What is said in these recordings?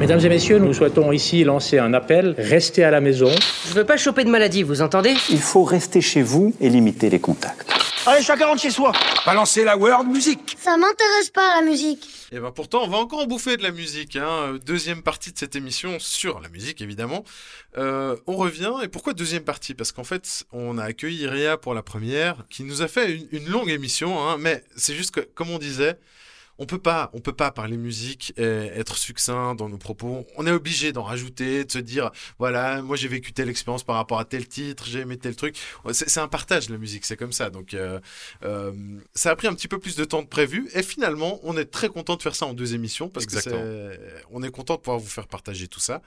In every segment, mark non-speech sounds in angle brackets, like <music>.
Mesdames et messieurs, nous souhaitons ici lancer un appel. Restez à la maison. Je veux pas choper de maladie, vous entendez? Il faut rester chez vous et limiter les contacts. Allez, chacun rentre chez soi. Balancer la world music. Ça m'intéresse pas la musique. Et ben pourtant, on va encore en bouffer de la musique. Hein. Deuxième partie de cette émission sur la musique, évidemment. Euh, on revient. Et pourquoi deuxième partie? Parce qu'en fait, on a accueilli Iria pour la première, qui nous a fait une, une longue émission. Hein. mais c'est juste que, comme on disait, on peut pas, on peut pas parler musique et être succinct dans nos propos. On est obligé d'en rajouter, de se dire, voilà, moi j'ai vécu telle expérience par rapport à tel titre, j'ai aimé tel truc. C'est un partage la musique, c'est comme ça. Donc euh, euh, ça a pris un petit peu plus de temps que prévu et finalement on est très content de faire ça en deux émissions parce que on est content de pouvoir vous faire partager tout ça.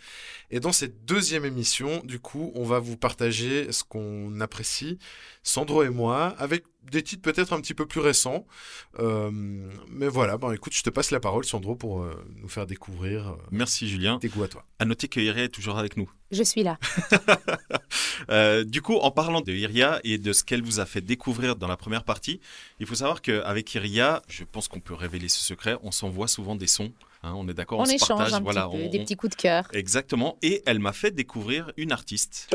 Et dans cette deuxième émission, du coup, on va vous partager ce qu'on apprécie, Sandro et moi, avec des titres peut-être un petit peu plus récents. Euh, mais voilà, bon, écoute, je te passe la parole, Sandro, pour euh, nous faire découvrir. Euh, Merci, Julien. Goûts à toi. À noter que Iria est toujours avec nous. Je suis là. <laughs> du coup, en parlant de Iria et de ce qu'elle vous a fait découvrir dans la première partie, il faut savoir qu'avec Iria, je pense qu'on peut révéler ce secret, on s'envoie souvent des sons Hein, on est d'accord, on, échange un petit peu, des petits coups de cœur. Exactement. Et elle m'a fait découvrir une artiste.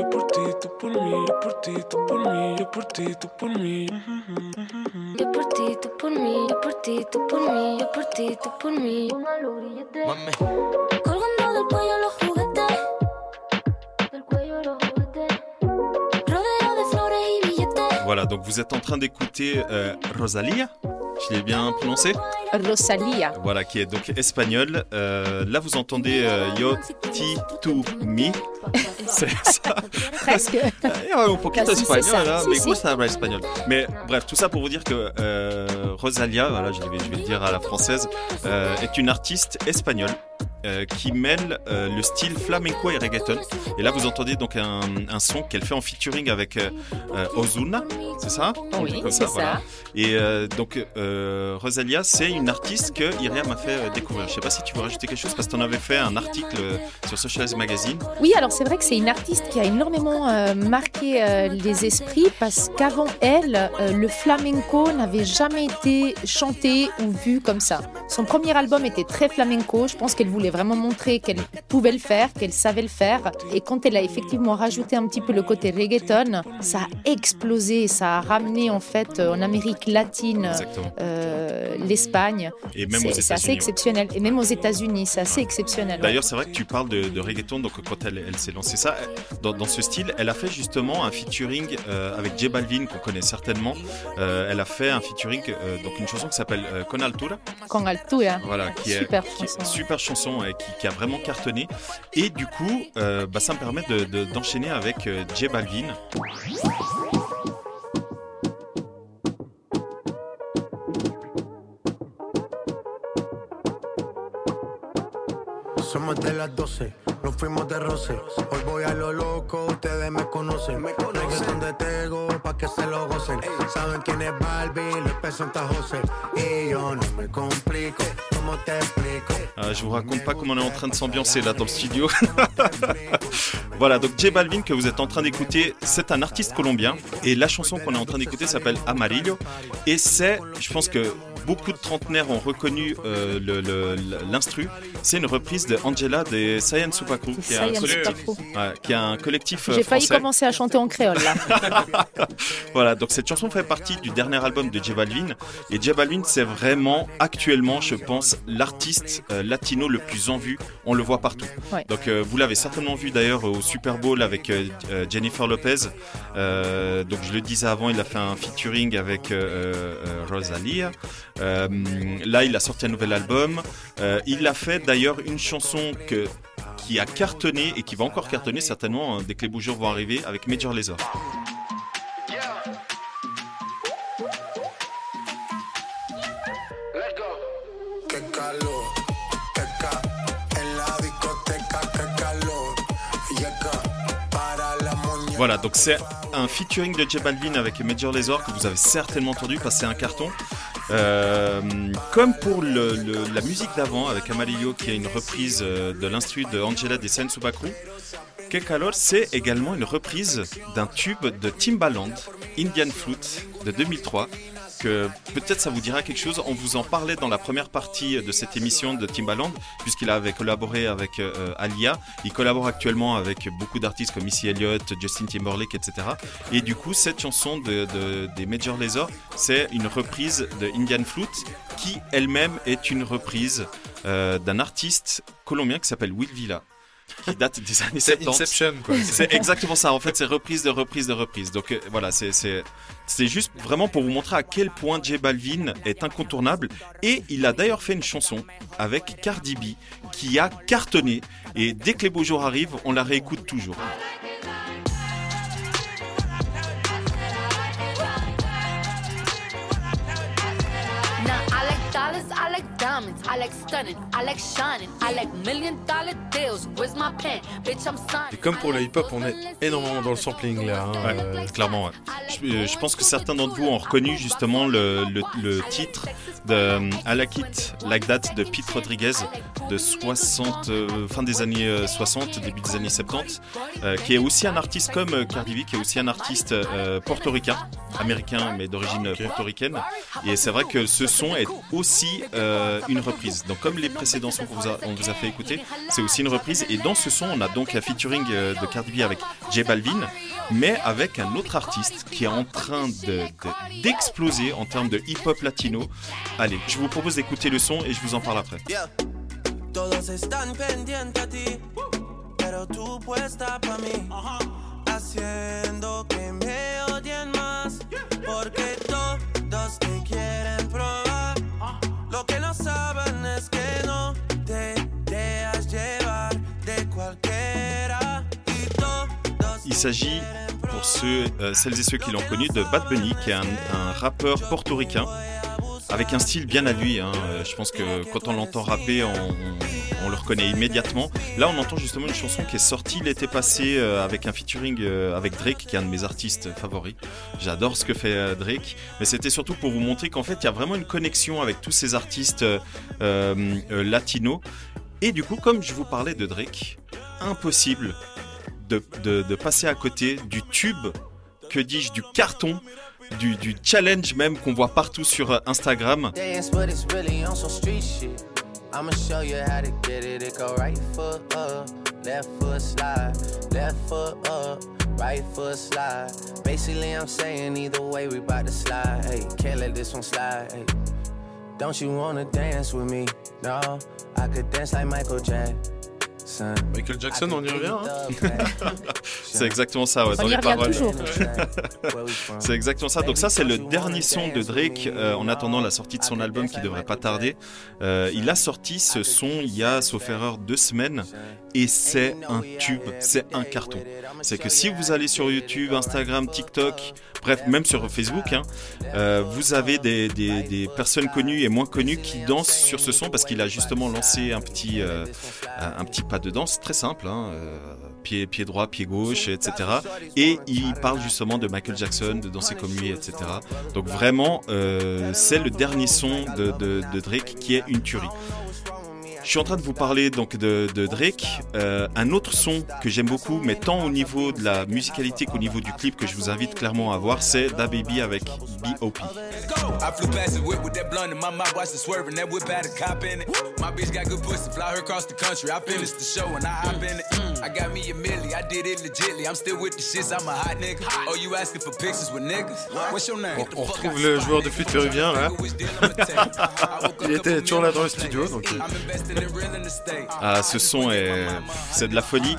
Voilà, donc vous êtes en train d'écouter euh, Rosalia je l'ai bien prononcé Rosalia. Voilà, qui est donc espagnol. Euh, là, vous entendez euh, Yo ti tu mi. <laughs> C'est ça. Presque. A un poquito espagnol, hein, mais si, ça espagnol. Mais bref, tout ça pour vous dire que euh, Rosalia, voilà, je vais, je vais le dire à la française, est une artiste espagnole. Euh, qui mêle euh, le style flamenco et reggaeton. Et là, vous entendez donc un, un son qu'elle fait en featuring avec euh, Ozuna, c'est ça? Oui, c'est ça. Et donc, Rosalia, c'est une artiste que Iria m'a fait découvrir. Je sais pas si tu veux rajouter quelque chose parce que tu en avais fait un article sur Socialize Magazine. Oui, alors c'est vrai que c'est une artiste qui a énormément marqué les esprits parce qu'avant elle, le flamenco n'avait jamais été chanté ou vu comme ça. Son premier album était très flamenco. Je pense qu'elle voulait vraiment montrer qu'elle pouvait le faire, qu'elle savait le faire. Et quand elle a effectivement rajouté un petit peu le côté reggaeton, ça a explosé, ça a ramené en fait en Amérique latine euh, l'Espagne. Et même aux C'est assez exceptionnel. Et même aux États-Unis, c'est assez exceptionnel. D'ailleurs, c'est vrai que tu parles de, reggaeton, donc quand elle, elle s'est lancée ça, dans, ce style, elle a fait justement un featuring euh, avec J Balvin, qu'on connaît certainement. Euh, elle a fait un featuring, donc une chanson qui s'appelle Con Altura. Con Altura. Voilà, qui super est, chanson. super chanson qui, a vraiment cartonné. Et du coup, euh, bah, ça me permet d'enchaîner de, avec euh, J Balvin. Somos de las 12, nos fuimos de roce. Hoy voy a lo loco, ustedes me conocen. Me conocen de Tego, pa' que se lo gocen. Saben quién es Barbie, les presenta José. Y yo no me complico, ¿cómo te explico? Euh, je vous raconte pas comment on est en train de s'ambiancer là dans le studio. <laughs> voilà, donc J Balvin que vous êtes en train d'écouter, c'est un artiste colombien et la chanson qu'on est en train d'écouter s'appelle Amarillo et c'est, je pense que beaucoup de trentenaires ont reconnu euh, l'instru. C'est une reprise de Angela de Sayan Supakru, qui, qui est un collectif. J'ai failli commencer à chanter en créole là. <laughs> voilà, donc cette chanson fait partie du dernier album de J Balvin. Et J Balvin, c'est vraiment actuellement, je pense, l'artiste euh, latino le plus en vue. On le voit partout. Donc euh, vous l'avez certainement vu d'ailleurs au Super Bowl avec Jennifer Lopez. donc je le disais avant, il a fait un featuring avec Rosalia. Euh, là, il a sorti un nouvel album. Euh, il a fait d'ailleurs une chanson qui a cartonné et qui va encore cartonner certainement hein, dès que les bougeures vont arriver avec Major Lazer. Voilà, donc c'est un featuring de J avec Major Lazer que vous avez certainement entendu passer un carton. Euh, comme pour la musique d'avant avec Amarillo qui est une reprise euh, de l'instru de Angela de Subakru, Kekalor c'est également une reprise d'un tube de Timbaland, Indian Flute de 2003 euh, peut-être ça vous dira quelque chose. On vous en parlait dans la première partie de cette émission de Timbaland, puisqu'il avait collaboré avec euh, Alia. Il collabore actuellement avec beaucoup d'artistes comme Missy Elliott, Justin Timberlake, etc. Et du coup, cette chanson de, des Major Lazer, c'est une reprise de Indian Flute, qui elle-même est une reprise d'un artiste colombien qui s'appelle Will Villa qui date des années 70. Inception, quoi. C'est exactement ça. En fait, c'est reprise de reprise de reprise. Donc euh, voilà, c'est c'est juste vraiment pour vous montrer à quel point J Balvin est incontournable. Et il a d'ailleurs fait une chanson avec Cardi B qui a cartonné. Et dès que les beaux jours arrivent, on la réécoute toujours. Et comme pour le hip-hop, on est énormément dans le sampling là. Hein, euh, clairement, euh, je, pense que certains d'entre vous ont reconnu justement le, titre de euh, I Like It Like That de Pete Rodriguez de 60, fin des années 60, début des années 70, qui est aussi un artiste comme Cardi B, qui est aussi un artiste portoricain, américain mais d'origine portoricaine. Et c'est vrai que ce son est aussi une reprise. Donc comme les précédents sons qu'on vous, a, vous a fait écouter, c'est aussi une reprise. Et dans ce son, on a donc un featuring euh, de Cardi B avec J Balvin, mais avec un autre artiste qui est en train d'exploser en termes de hip-hop latino. Allez, je vous propose d'écouter le son et je vous en parle après. Il s'agit, pour ceux, euh, celles et ceux qui l'ont connu, de Bad Bunny, qui est un, rappeur portoricain, avec un style bien à lui. Hein. Euh, je pense que quand on l'entend rapper, on, le reconnaît immédiatement. Là, on entend justement une chanson qui est sortie l'été passé euh, avec un featuring avec Drake, qui est un de mes artistes favoris. J'adore ce que fait Drake, mais c'était surtout pour vous montrer qu'en fait, il y a vraiment une connexion avec tous ces artistes latinos. Et du coup, comme je vous parlais de Drake, impossible de, passer à côté du tube, que dis-je, du carton, du, challenge même qu'on voit partout sur euh, Instagram. I'ma show you how to get it. It go right foot up, left foot slide, left foot up, right foot slide. Basically, I'm saying either way, we bout to slide. Hey, can't let this one slide. Hey. Don't you wanna dance with me? No, I could dance like Michael Jackson. Michael Jackson, on y revient. Hein <laughs> c'est exactement ça, ouais, dans les paroles. <laughs> c'est exactement ça. Donc ça, c'est le dernier son de Drake euh, en attendant la sortie de son album qui devrait pas tarder. Euh, il a sorti ce son il y a, sauf erreur, deux semaines et c'est un tube, c'est un carton. C'est que si vous allez sur YouTube, Instagram, TikTok, bref, même sur Facebook, hein, euh, vous avez des, des, personnes connues et moins connues qui dansent sur ce son parce qu'il a justement lancé un petit, un petit pas de danse très simple, hein, euh, pied, pied droit, pied gauche, etc. Et il parle justement de Michael Jackson, de danser comme lui, etc. Donc vraiment, euh, c'est le dernier son de, de Drake qui est une tuerie. Je suis en train de vous parler donc de, Drake. Euh, un autre son que j'aime beaucoup, mais tant au niveau de la musicalité qu'au niveau du clip que je vous invite clairement à voir, c'est Da Baby avec B.O.P. On, retrouve le joueur de flûte péruvien là. <laughs> Il était toujours là dans le studio donc. Euh, ah, ce son est, c'est de la folie.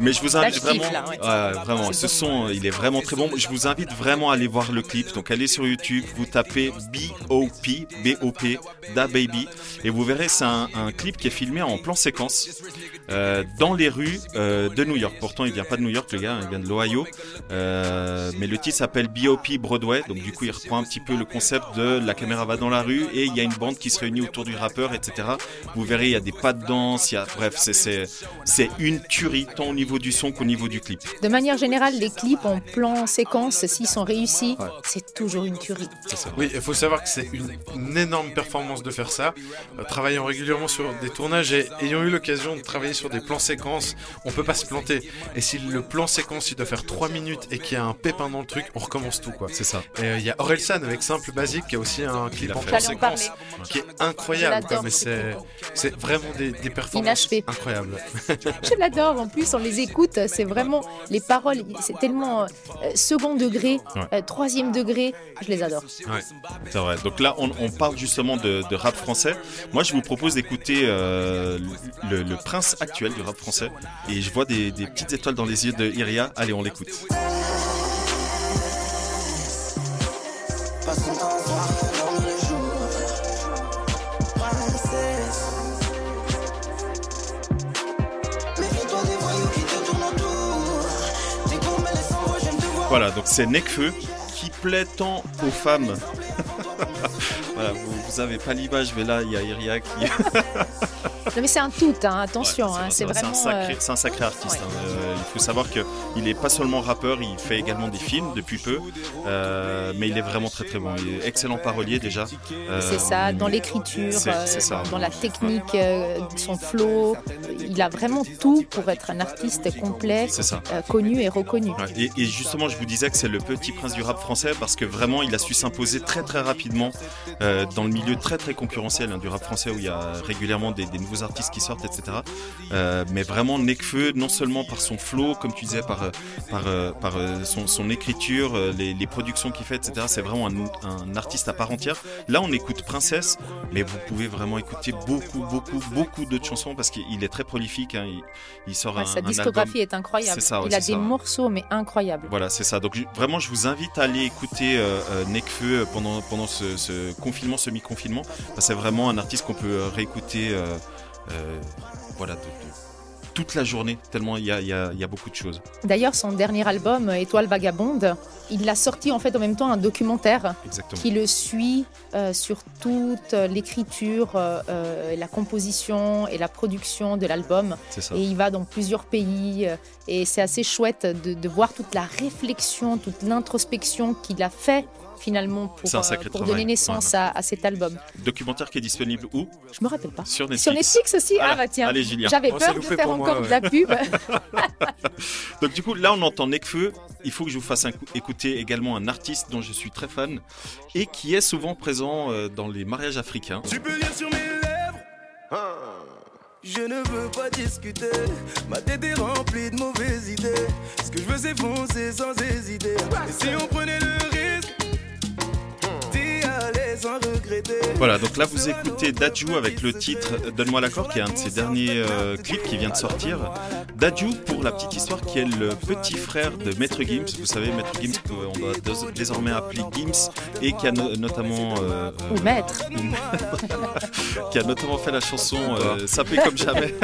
Mais je vous invite vraiment, vraiment, ce son, il est vraiment très bon. Je vous invite vraiment à aller voir le clip. Donc allez sur YouTube, vous tapez B.O.P. B.O.P. Da Baby, et vous verrez, c'est un, clip qui est filmé en plan séquence euh, dans les rues euh, de New York. Pourtant, il vient pas de New York, le gars, il vient de l'Ohio. Euh, mais le titre s'appelle B.O.P. Broadway. Donc du coup, il reprend un petit peu le concept de la caméra va dans la rue et il y a une bande qui se réunit autour du rappeur, etc. Vous verrez, il y a des pas de danse, il y a, bref, c'est une tuerie tant au niveau du son qu'au niveau du clip. De manière générale, les clips en plan séquence, s'ils sont réussis, c'est toujours une tuerie. Oui, il faut savoir que c'est une, énorme performance de faire ça. Euh, travaillant régulièrement sur des tournages et ayant eu l'occasion de travailler sur des plans séquences, on peut pas se planter. Et si le plan séquence il doit faire 3 minutes et qu'il y a un pépin dans le truc, on recommence tout quoi. C'est ça. Et euh, il y a Orelsan avec Simple Basique qui a aussi un clip en plan séquence qui est incroyable. mais c'est vraiment des, des performances incroyables. <laughs> Je l'adore. En plus, on les écoute. C'est vraiment les paroles. C'est tellement euh, second degré, euh, troisième degré. Je les adore. Ouais, c'est vrai. Donc là, on, parle justement de, rap français. Moi, je vous propose d'écouter euh, le, prince actuel du rap français. Et je vois des, petites étoiles dans les yeux de Iria. Allez, on l'écoute. Voilà, donc c'est Necfeu qui plaît tant aux femmes. <laughs> voilà, vous, vous avez pas l'image, mais là, il y a Iria qui. <laughs> Non, mais c'est un tout, hein, attention. c'est vraiment. Euh, c'est un, sacré artiste. Hein. Euh, il faut savoir qu'il n'est pas seulement rappeur, il fait également des films depuis peu. Euh, mais il est vraiment très très bon. Il est excellent parolier déjà. c'est ça, dans l'écriture, dans la technique, son flow. Il a vraiment tout pour être un artiste complet, connu et reconnu. Et, justement, je vous disais que c'est le petit prince du rap français parce que vraiment, il a su s'imposer très très rapidement dans le milieu très très concurrentiel hein, du rap français où il y a régulièrement des, des nouveaux artistes qui sortent, etc. Euh, mais vraiment Nekfeu, non seulement par son flow, comme tu disais, par, euh, par, euh, par son, écriture, les, productions qu'il fait, etc. C'est vraiment un, artiste à part entière. Là, on écoute Princesse, mais vous pouvez vraiment écouter beaucoup, beaucoup, beaucoup d'autres chansons parce qu'il est très prolifique. Hein. Il, sort un, Sa discographie est incroyable. il a des morceaux, mais incroyables. Voilà, c'est ça. Donc vraiment, je vous invite à aller écouter Nekfeu pendant, pendant ce, confinement, semi-confinement. C'est vraiment un artiste qu'on peut réécouter euh, voilà, toute la journée, tellement il y a, beaucoup de choses. D'ailleurs, son dernier album, Étoile Vagabonde, il a sorti en fait en même temps un documentaire qui le suit euh, sur toute l'écriture, euh, la composition et la production de l'album. Et il va dans plusieurs pays et c'est assez chouette de, de, voir toute la réflexion, toute l'introspection qu'il a fait finalement pour, euh, pour donner naissance à, cet album. Documentaire qui est disponible où? Je me rappelle pas. Sur Netflix. Sur Netflix aussi Ah bah tiens. Allez Julien. J'avais peur de faire encore de la pub. <laughs> Donc du coup là on entend Necfeu. Il faut que je vous fasse écouter également un artiste dont je suis très fan et qui est souvent présent euh, dans les mariages africains. Tu peux lire sur mes lèvres ah. Je ne veux pas discuter, ma tête est remplie de mauvaises idées. Ce que je veux c'est foncer sans hésiter. Et si on prenait le risque voilà, donc là vous écoutez Dadju avec le titre Donne-moi l'accord, qui est un de ses derniers euh, clips qui vient de sortir. Dadju, pour la petite histoire, qui est le petit frère de Maître Gims. Vous savez, Maître Gims, qu'on doit désormais appeler Gims, et qui a notamment. Euh, ou Maître. <laughs> qui a notamment fait la chanson euh, Sapé comme jamais.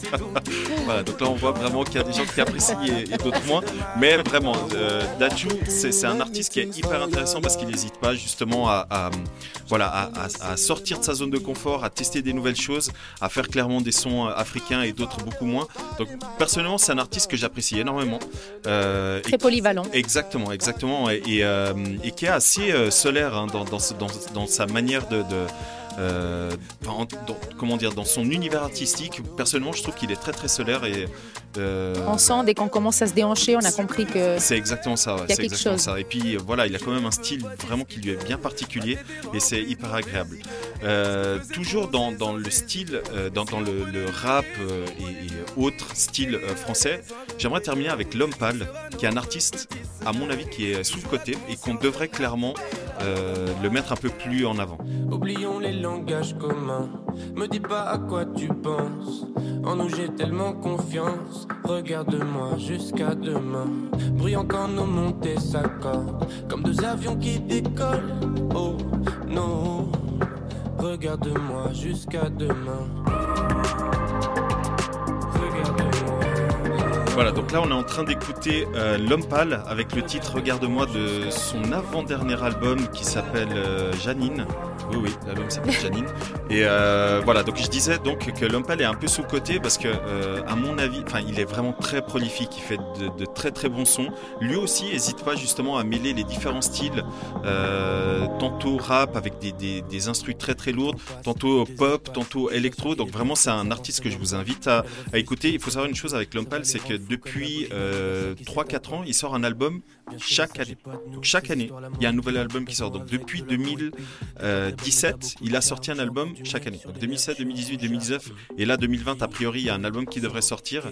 <laughs> voilà, donc là on voit vraiment qu'il y a des gens qui apprécient et, d'autres moins. Mais vraiment, euh, Dadju, c'est un artiste qui est hyper intéressant parce qu'il n'hésite pas justement à, voilà, à, sortir de sa zone de confort, à tester des nouvelles choses, à faire clairement des sons africains et d'autres beaucoup moins. Donc personnellement, c'est un artiste que j'apprécie énormément. Euh, Très polyvalent. Exactement, exactement, et, euh, qui est assez euh, solaire hein, dans, dans, sa manière de euh, dans, comment dire, dans son univers artistique, personnellement, je trouve qu'il est très très solaire et. Euh, on sent dès qu'on commence à se déhancher, on a compris que. C'est exactement ça. c'est exactement ça. Et puis voilà, il a quand même un style vraiment qui lui est bien particulier et c'est hyper agréable. Euh, toujours dans, dans, le style, dans, dans le, rap et, autres styles français, j'aimerais terminer avec L'Homme Pâle, qui est un artiste, à mon avis, qui est sous-côté et qu'on devrait clairement le mettre un peu plus en avant. Oublions les langage commun. Me dis pas à quoi tu penses. En nous j'ai tellement confiance. Regarde-moi jusqu'à demain. Bruyant quand nos montées s'accordent. Comme deux avions qui décollent. Oh non. Regarde-moi jusqu'à demain. Voilà, donc là on est en train d'écouter euh, L'Homme avec le titre Regarde-moi de son avant-dernier album qui s'appelle euh, Janine. Oui, oui, l'album s'appelle Janine. Et euh, voilà, donc je disais donc que Lompal est un peu sous-côté parce que, euh, à mon avis, enfin, il est vraiment très prolifique, il fait de, très très bons sons. Lui aussi n'hésite pas justement à mêler les différents styles, tantôt rap avec des, des, très très lourdes, tantôt pop, tantôt électro. Donc vraiment, c'est un artiste que je vous invite à, à écouter. Il faut savoir une chose avec Lompal, c'est que depuis 3-4 ans, il sort un album chaque année. Donc chaque année, il y a un nouvel album qui sort. Donc depuis 2017, il a sorti un album chaque année. Donc 2007, 2018, 2019 et là 2020, a priori, il y a un album qui devrait sortir.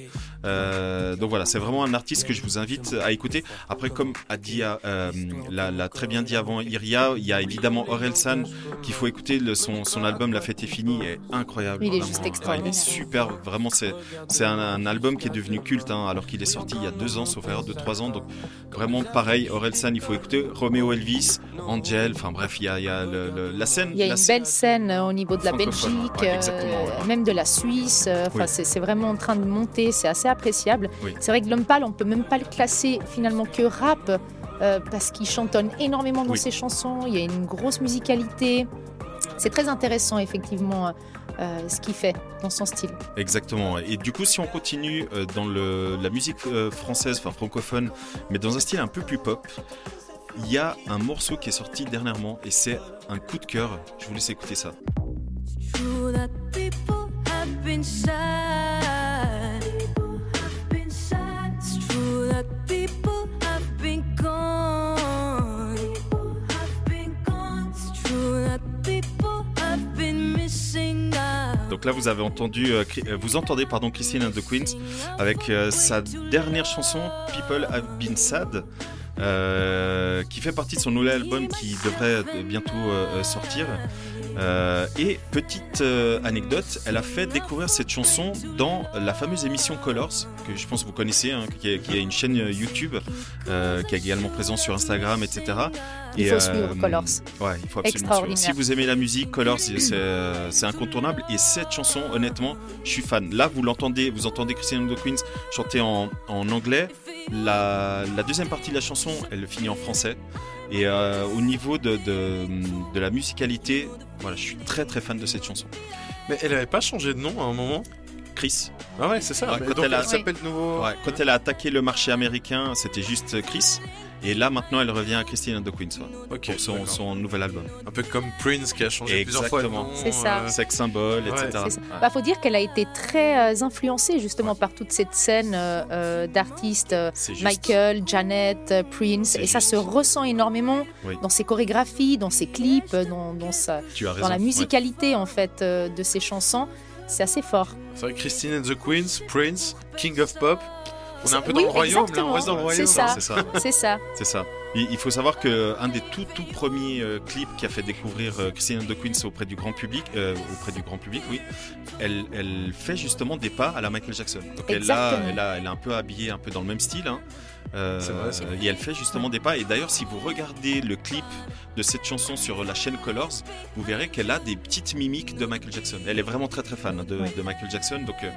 Euh, donc voilà, c'est vraiment un artiste que je vous invite à écouter. Après, comme a dit, euh, l'a, très bien dit avant Iria, il y a évidemment Orelsan qu'il faut écouter. Le, son, son album La fête est finie est incroyable. Il est juste extraordinaire. il est super, vraiment. C'est, c'est un, album qui est devenu culte hein, alors qu'il est sorti il y a deux ans, sauf erreur, de trois ans. Donc vraiment pareil, Orelsan, il faut écouter. Romeo Elvis, Angel, enfin bref, il y a, la scène. Il y a une belle scène euh, au niveau de la Belgique, euh, même de la Suisse. Euh, c'est vraiment en train de monter, c'est assez appréciable. C'est vrai que l'homme pâle, on peut même pas le classer finalement que rap. parce qu'il chantonne énormément dans ses chansons, il y a une grosse musicalité. C'est très intéressant, effectivement. Euh, ce qu'il fait dans son style. Exactement. Et du coup, si on continue euh, dans le, la musique euh, française, enfin francophone, mais dans un style un peu plus pop, il y a un morceau qui est sorti dernièrement et c'est un coup de cœur. Je vous laisse écouter ça. Donc là, vous avez entendu, euh, euh, vous entendez pardon Christine and the Queens avec euh, sa dernière chanson People Have Been Sad. qui fait partie de son nouvel album qui devrait bientôt sortir. Euh, et petite euh, anecdote, elle a fait découvrir cette chanson dans la fameuse émission Colors, que je pense que vous connaissez, hein, qui, a, une chaîne euh, YouTube, qui est également présente sur Instagram, etc. Il faut suivre Colors. Ouais, il faut absolument. Si vous aimez la musique, Colors, c'est incontournable. Et cette chanson, honnêtement, je suis fan. Là, vous l'entendez, vous entendez Christian de Queens chanter en, en anglais. La, la, deuxième partie de la chanson, elle finit en français. Et euh, au niveau de, la musicalité, voilà, je suis très très fan de cette chanson. Mais elle n'avait pas changé de nom à un moment? Chris. Ah ouais, c'est ça. quand elle, a, nouveau... quand elle a attaqué le marché américain, c'était juste Chris. Et là, maintenant, elle revient à Christine and the Queens pour son, son, nouvel album. Un peu comme Prince qui a changé plusieurs fois. C'est ça. Euh, Sex symbole, etc. Il bah, faut dire qu'elle a été très euh, influencée justement par toute cette scène euh, d'artistes Michael, Janet, Prince. Et ça se ressent énormément dans ses chorégraphies, dans ses clips, dans, dans, sa, dans la musicalité en fait de ses chansons. C'est assez fort. C'est vrai, Christine and the Queens, Prince, King of Pop. On est un peu dans le royaume, là, on reste dans le royaume. C'est ça. C'est ça. C'est ça. Il faut savoir qu'un des tout tout premiers euh, clips qui a fait découvrir euh, Christine and the Queens auprès du grand public, euh, auprès du grand public, oui, elle, elle, fait justement des pas à la Michael Jackson. Donc elle a, elle, a, elle a un peu habillé un peu dans le même style. Hein. Euh, vrai, Et elle fait justement des pas. Et d'ailleurs, si vous regardez le clip de cette chanson sur la chaîne Colors, vous verrez qu'elle a des petites mimiques de Michael Jackson. Elle est vraiment très très fan de, de Michael Jackson. Donc, euh,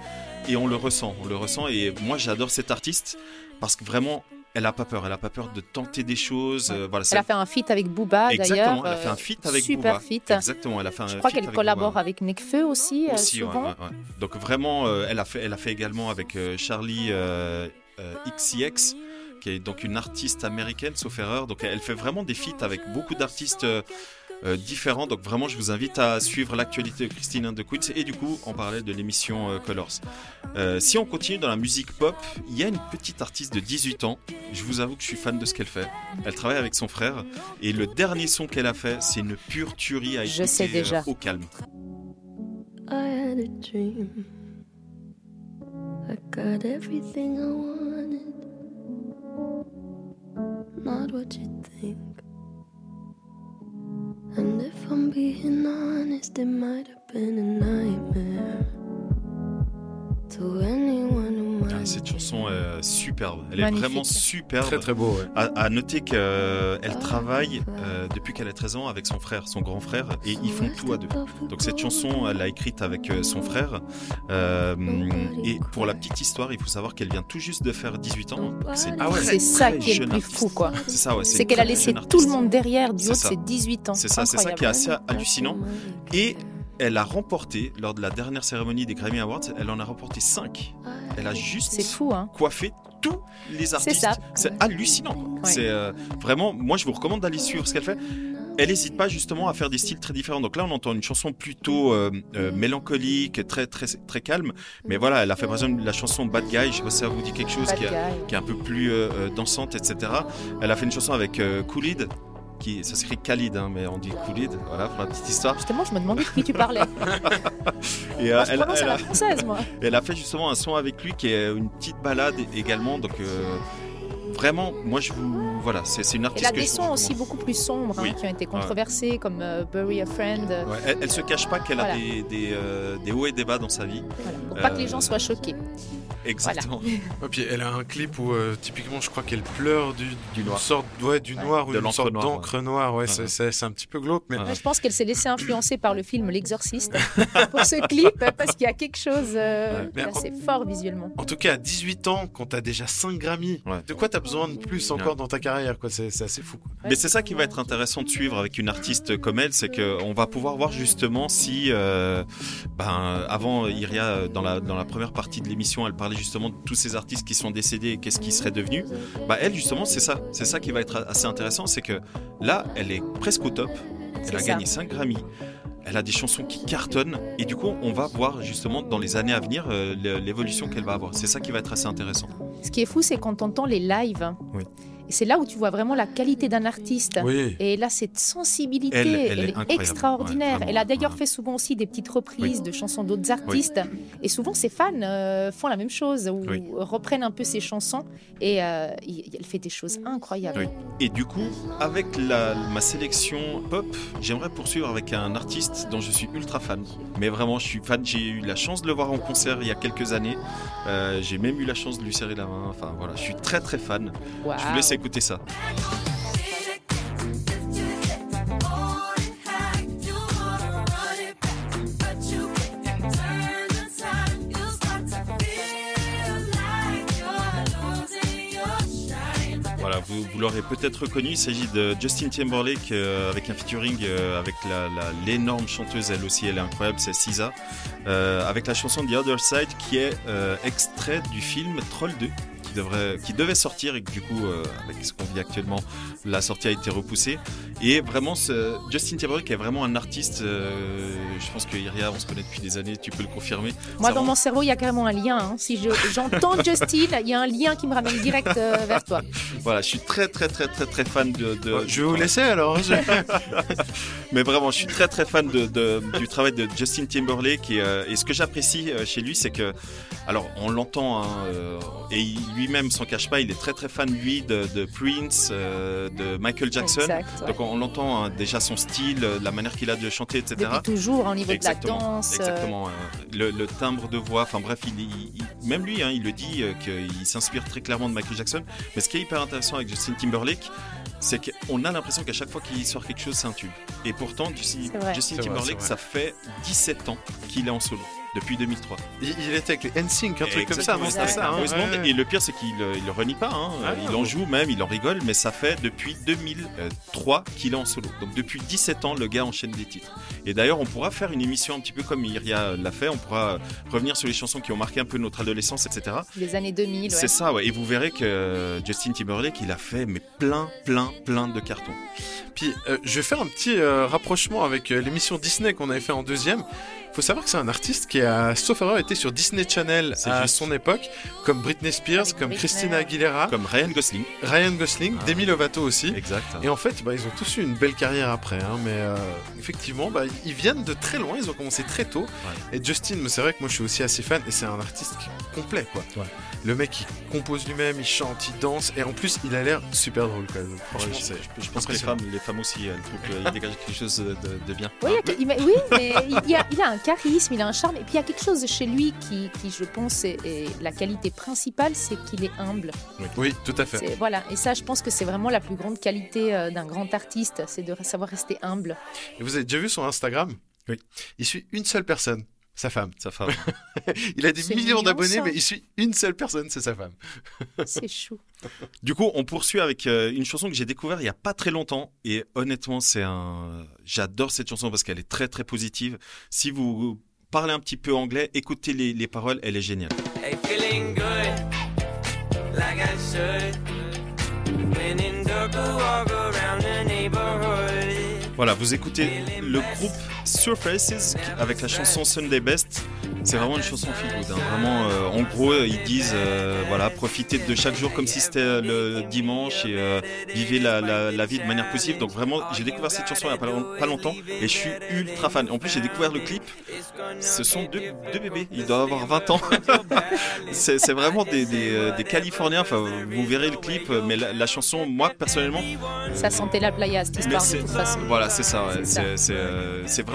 et on le ressent, on le ressent. Et moi, j'adore cette artiste parce que vraiment, elle a pas peur, elle a pas peur de tenter des choses. Euh, voilà, elle a fait un feat avec Booba d'ailleurs. Exactement, elle a fait un feat avec super Booba. Feat. Exactement, elle a fait un Je crois qu'elle collabore Booba. avec Nekfeu aussi. aussi souvent. Ouais, ouais, Donc vraiment, elle a fait, elle a fait également avec Charlie XCX qui est donc une artiste américaine, sauf erreur. Donc elle fait vraiment des feats avec beaucoup d'artistes euh, euh, différents. Donc vraiment, je vous invite à suivre l'actualité de Christine the Queens et du coup, on parlait de l'émission euh, Colors. si on continue dans la musique pop, il y a une petite artiste de 18 ans. Je vous avoue que je suis fan de ce qu'elle fait. Elle travaille avec son frère et le dernier son qu'elle a fait, c'est une pure tuerie à écouter je sais déjà. au calme. I had a dream. I got everything I wanted. Not what you think. And if I'm being honest, it might have been a nightmare. Cette chanson est superbe. Elle est vraiment superbe. Très très beau. ouais. À, à noter qu'elle travaille euh, depuis qu'elle a 13 ans avec son frère, son grand frère, et ils font tout à deux. Donc cette chanson, elle l'a écrite avec euh, son frère. Euh, et pour la petite histoire, il faut savoir qu'elle vient tout juste de faire 18 ans. C'est Ah ouais. ça très qui est le plus fou, quoi. C'est ça, ouais. C'est qu'elle a laissé tout le monde derrière du haut de ses 18 ans. C'est ça, c'est ça qui est assez hallucinant. Et Et elle a remporté, lors de la dernière cérémonie des Grammy Awards, elle en a remporté 5. Elle a juste fou, hein. coiffé tous les artistes. ça. C'est hallucinant. Ouais. C'est euh, vraiment, moi je vous recommande d'aller suivre ce qu'elle fait. Elle n'hésite pas justement à faire des styles très différents. Donc là, on entend une chanson plutôt euh, euh, mélancolique, très très très calme. Mais voilà, elle a fait par exemple la chanson Bad Guy. Je sais pas si ça vous dit quelque chose qui, qui est un peu plus dansante, etc. Elle a fait une chanson avec Koolid, qui ça s'écrit Khalid, hein, mais on dit Koolid. Voilà pour la petite histoire. Justement, je me demandais de qui tu parlais. <laughs> Et euh, Moi, je elle, prononce à elle la a, française, moi. elle a fait justement un son avec lui qui est une petite balade également. Donc euh, vraiment, moi je vous voilà, c'est une Elle artiste a que des sons aussi beaucoup plus sombres hein, qui ont été controversés, comme euh, Bury a Friend. euh, Ouais, elle, elle se cache pas qu'elle Voilà. a des, des, euh, des hauts et des bas dans sa vie. voilà, pour pas que les Euh, gens soient choqués. Exactement. Et <laughs> puis elle a un clip où euh, typiquement je crois qu'elle pleure du, Du noir. Sorte, ouais, du Ouais. noir ou De une l'encre sorte noire, d'encre noire. Ouais, Ouais. c'est- un petit peu glauque, mais je pense qu'elle s'est laissée influencer par le film L'Exorciste <laughs> pour ce clip parce qu'il y a quelque chose euh, d'assez fort visuellement. en tout cas à 18 ans, quand t'as déjà 5 Grammy, Ouais. de quoi t'as besoin de plus encore Ouais. dans ta carrière quoi C'est assez fou. Quoi. Mais c'est ça qui va être intéressant de suivre avec une artiste comme elle, c'est qu'on va pouvoir voir justement si, euh, ben, avant Iria, dans la, dans la première partie de l'émission, elle parlait justement de tous ces artistes qui sont décédés et qu'est-ce qui serait devenu. Bah, elle, justement, c'est ça. C'est ça qui va être assez intéressant, c'est que là, elle est presque au top. Elle a ça. gagné 5 Grammy. Elle a des chansons qui cartonnent et du coup on va voir justement dans les années à venir euh, l'é- l'évolution qu'elle va avoir. C'est ça qui va être assez intéressant. Ce qui est fou, c'est quand on entend les lives. Oui. Et c'est là où tu vois vraiment la qualité d'un artiste. Oui. Et là, cette sensibilité, Elle- elle, elle est extraordinaire. Ouais, elle a d'ailleurs Ouais. fait souvent aussi des petites reprises de chansons d'autres artistes. Et souvent, ses fans euh, font la même chose ou reprennent un peu ses chansons. Et euh, elle fait des choses incroyables. Et du coup, avec la, ma sélection pop, j'aimerais poursuivre avec un artiste dont je suis ultra fan. Mais vraiment, je suis fan. J'ai eu la chance de le voir en concert il y a quelques années. Euh, J'ai même eu la chance de lui serrer la main. Enfin voilà, je suis très très fan. Je vous laisse écouter ça. Voilà, vous, vous l'aurez peut-être reconnu, il s'agit de Justin Timberlake euh, avec un featuring euh, avec l'énorme chanteuse, elle aussi, elle est incroyable, c'est SZA, euh, avec la chanson The Other Side qui est euh, extrait du film Troll 2 qui, devrait, qui devait sortir et que du coup, euh, avec ce qu'on vit actuellement, la sortie a été repoussée. Et vraiment, ce- Justin Timberlake est vraiment un artiste, euh, je pense que Iria, on se connaît depuis des années, tu peux le confirmer. Moi, Ça dans rend- mon cerveau, il y a carrément un lien. hein. Si je- j'entends <laughs> Justin, il y a un lien qui me ramène direct euh, vers toi. Voilà, je suis très très très très très fan de... de- je vais vous laisser alors. hein, <laughs> Mais vraiment, je suis très très fan de, de- du travail de Justin Timberlake et, euh, et ce que j'apprécie chez lui, c'est que, alors on l'entend hein, euh, et il- lui-même s'en cache pas, il est très très fan lui de, de Prince, euh, de Michael Jackson. Exact, ouais. Donc on, on l'entend hein, déjà son style, euh, la manière qu'il a de chanter, etc. Depuis toujours, hein, au niveau Exactement, de la danse. euh, Exactement. euh, le, le timbre de voix, enfin bref, il, il- il- même lui, hein, il le dit euh, qu'il s'inspire très clairement de Michael Jackson. Mais ce qui est hyper intéressant avec Justin Timberlake, c'est qu'on a l'impression qu'à chaque fois qu'il sort quelque chose, c'est un tube. Et pourtant, Justin. Justin Timberlake, ça fait 17 ans qu'il est en solo. Depuis 2003. il, il était avec les NSYNC, un truc comme ça, non c'est C'était ça. hein. Et le pire, c'est qu'il euh, il le renie pas. hein. Ah, il en joue même, il en rigole, mais ça fait depuis 2003 qu'il est en solo. Donc depuis 17 ans, le gars enchaîne des titres. Et d'ailleurs, on pourra faire une émission un petit peu comme Iria l'a fait. On pourra revenir sur les chansons qui ont marqué un peu notre adolescence, etc. Les années 2000. ouais. C'est ça, ouais. Et vous verrez que euh, Justin Timberlake, il a fait mais plein, plein, plein de cartons. Puis euh, je vais faire un petit euh, rapprochement avec euh, l'émission Disney qu'on avait fait en deuxième. Faut savoir que c'est un artiste qui a, sauf erreur, été sur Disney Channel à juste. son époque, comme Britney Spears, Avec comme Britney. Christina Aguilera, Comme Ryan Gosling. Ryan Gosling, Ah. Demi Lovato aussi. Exact. Et en fait, bah, ils ont tous eu une belle carrière après, hein, mais euh, effectivement, bah, ils viennent de très loin, ils ont commencé très tôt. Et Justin, mais c'est vrai que moi je suis aussi assez fan, et c'est un artiste qui est complet, quoi. Le mec, il compose lui-même, il chante, il danse, et en plus, il a l'air super drôle, franchement, Ouais, je, pense que les femmes, les femmes aussi, elles trouvent qu'il dégage quelque chose de, de bien. Oui, il oui, mais il a, il a un charisme, il a un charme, et puis il y a quelque chose chez lui qui, qui je pense, est, est la qualité principale, c'est qu'il est humble. Oui, tout à fait. Voilà, et ça, je pense que c'est vraiment la plus grande qualité euh, d'un grand artiste, c'est de savoir rester humble. Et vous avez déjà vu son Instagram? Oui. Il suit une seule personne, sa femme. Sa femme. <laughs> il a des millions d'abonnés, mais il suit une seule personne, c'est sa femme. <laughs> C'est chou. Du coup, on poursuit avec euh, une chanson que j'ai découverte il y a pas très longtemps et honnêtement, c'est un j'adore cette chanson parce qu'elle est très très positive. Si vous parlez un petit peu anglais, écoutez les, les paroles, elle est géniale. Hey, feeling good, like I should. When in dark, I walk around the neighborhood. Voilà, vous écoutez le groupe Surfaces avec la chanson Sunday Best. C'est vraiment une chanson feel good. hein. Vraiment, euh, en gros, ils disent euh, voilà, profitez de chaque jour comme si c'était euh, le dimanche et euh, vivez la, la- la vie de manière positive. Donc vraiment, j'ai découvert cette chanson il n'y a pas, long- pas longtemps et je suis ultra fan. En plus, j'ai découvert le clip. Ce sont deux, deux bébés. Ils doivent avoir 20 ans. <laughs> c'est c'est vraiment des, des, euh, des Californiens. Enfin, vous verrez le clip, mais la, la chanson, moi personnellement, Ça sentait la playa, cette histoire, de c'est- toute façon. Voilà, c'est ça. ouais. C'est ça.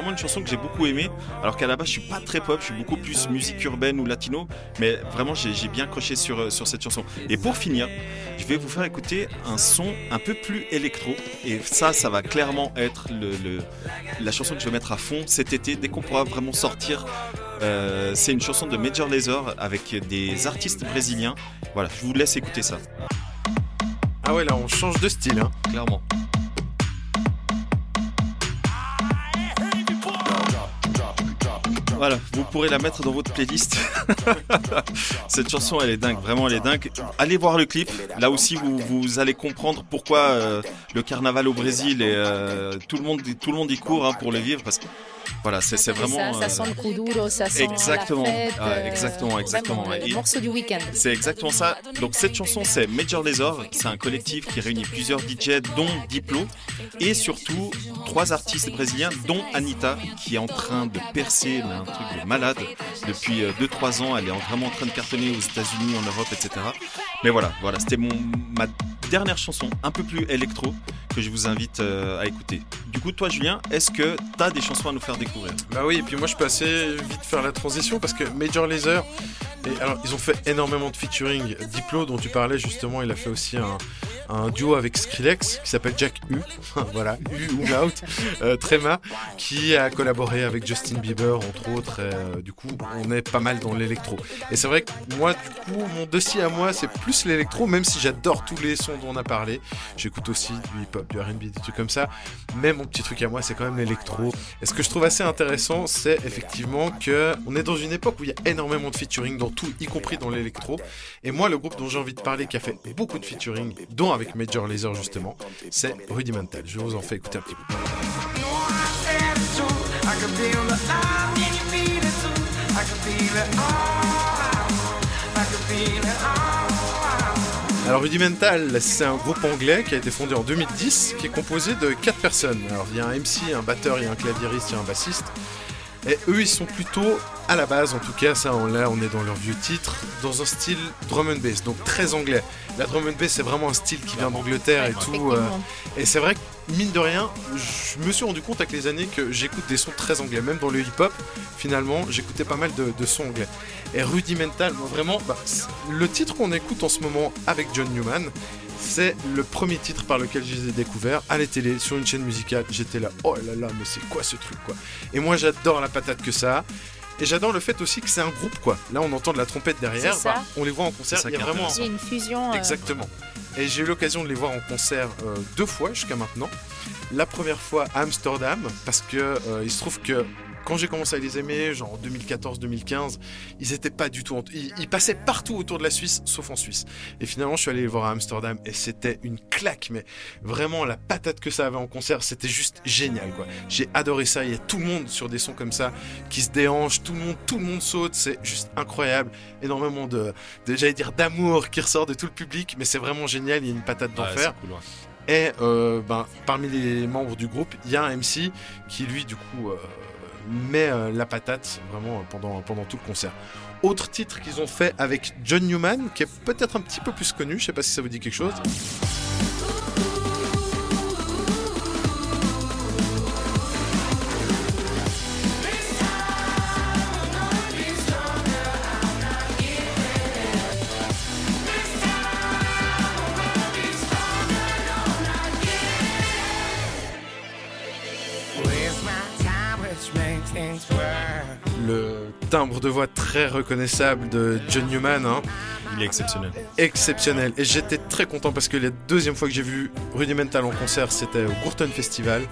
Vraiment une chanson que j'ai beaucoup aimée. Alors qu'à la base, je suis pas très pop, je suis beaucoup plus musique urbaine ou latino. Mais vraiment, j'ai bien croché sur, euh, sur cette chanson. Et pour finir, je vais vous faire écouter un son un peu plus électro. Et ça, ça va clairement être le, le- la chanson que je vais mettre à fond cet été, dès qu'on pourra vraiment sortir. Euh, c'est une chanson de Major Lazer avec des artistes brésiliens. Voilà, je vous laisse écouter ça, Ah ouais, là, on change de style. Hein. clairement. Voilà, vous pourrez la mettre dans votre playlist. <laughs> Cette chanson, elle est dingue, vraiment, elle est dingue. Allez voir le clip. Là aussi, vous, vous allez comprendre pourquoi euh, le carnaval au Brésil et euh, tout le monde, tout le monde y court hein, pour le vivre, parce que voilà, c'est Ça, vraiment. ça euh, sent le coup duro, ça sent Exactement. la fête. Ah, euh, exactement, exactement. vraiment, le morceau du week-end. C'est exactement ça. Donc cette chanson, c'est Major Lazer. C'est un collectif qui réunit plusieurs DJ, dont Diplo, et surtout trois artistes brésiliens, dont Anita, qui est en train de percer mais un truc de malade depuis 2-3 ans. Elle est en- vraiment en train de cartonner aux États-Unis, en Europe, etc. Mais voilà, voilà, c'était mon ma dernière chanson, un peu plus électro, que je vous invite euh, à écouter. Du coup, toi, Julien, est-ce que tu as des chansons à nous faire Bah oui, et puis moi je assez vite faire la transition parce que Major Lazer, et alors ils ont fait énormément de featuring. Diplo dont tu parlais justement, il a fait aussi un, un duo avec Skrillex qui s'appelle Jack U, <laughs> voilà, U ou Out, euh, Trema, qui a collaboré avec Justin Bieber entre autres. et, euh, du coup, on est pas mal dans l'électro. Et c'est vrai que moi, du coup, mon dossier à moi, c'est plus l'électro, même si j'adore tous les sons dont on a parlé. J'écoute aussi du hip-hop, du R&B, des trucs comme ça. Mais mon petit truc à moi, c'est quand même l'électro. Et ce que je trouve assez intéressant, c'est effectivement que on est dans une époque où il y a énormément de featuring dans tout, y compris dans l'électro. Et moi, le groupe dont j'ai envie de parler, qui a fait beaucoup de featuring, dont avec Major Lazer justement, c'est Rudimental. Je vous en fais écouter un petit peu. Alors Rudimental, c'est un groupe anglais qui a été fondé en 2010, qui est composé de quatre personnes. Alors il y a un MC, un batteur, il y a un claviériste, il y a un bassiste. Et eux, ils sont plutôt, à la base en tout cas, ça on l'a, on est dans leur vieux titre, dans un style drum and bass, donc très anglais. La drum and bass, c'est vraiment un style qui vient d'Angleterre et tout. euh, et c'est vrai que, mine de rien, je me suis rendu compte avec les années que j'écoute des sons très anglais. Même dans le hip-hop, finalement, j'écoutais pas mal de, de sons anglais. Et Rudimental, moi vraiment, bah, le titre qu'on écoute en ce moment avec John Newman, c'est le premier titre par lequel je les ai découverts à la télé, sur une chaîne musicale. J'étais là, oh là là, mais c'est quoi ce truc, quoi? Et moi, j'adore la patate que ça a. Et j'adore le fait aussi que c'est un groupe, quoi. Là, on entend de la trompette derrière, C'est ça. bah, on les voit en concert. Il y a vraiment une fusion. euh, Exactement. Et j'ai eu l'occasion de les voir en concert euh, deux fois jusqu'à maintenant. La première fois à Amsterdam, parce que euh, il se trouve que quand j'ai commencé à les aimer, genre en 2014-2015, ils étaient pas du tout. en- Ils, ils passaient partout autour de la Suisse, sauf en Suisse. Et finalement, je suis allé les voir à Amsterdam et c'était une claque, mais vraiment la patate que ça avait en concert, c'était juste génial, quoi. J'ai adoré ça. Il y a tout le monde sur des sons comme ça qui se déhanchent, tout le monde, tout le monde saute, c'est juste incroyable. Énormément de, de j'allais dire d'amour qui ressort de tout le public, mais c'est vraiment génial. Il y a une patate d'enfer. ouais. Et euh, ben, parmi les membres du groupe, il y a un MC qui, lui, du coup, euh, met euh, la patate vraiment euh, pendant, pendant tout le concert. Autre titre qu'ils ont fait avec John Newman, qui est peut-être un petit peu plus connu, je sais pas si ça vous dit quelque chose. Timbre de voix très reconnaissable de John Newman. Hein. Il est exceptionnel. Exceptionnel. Et j'étais très content parce que la deuxième fois que j'ai vu Rudimental en concert, c'était au Courton Festival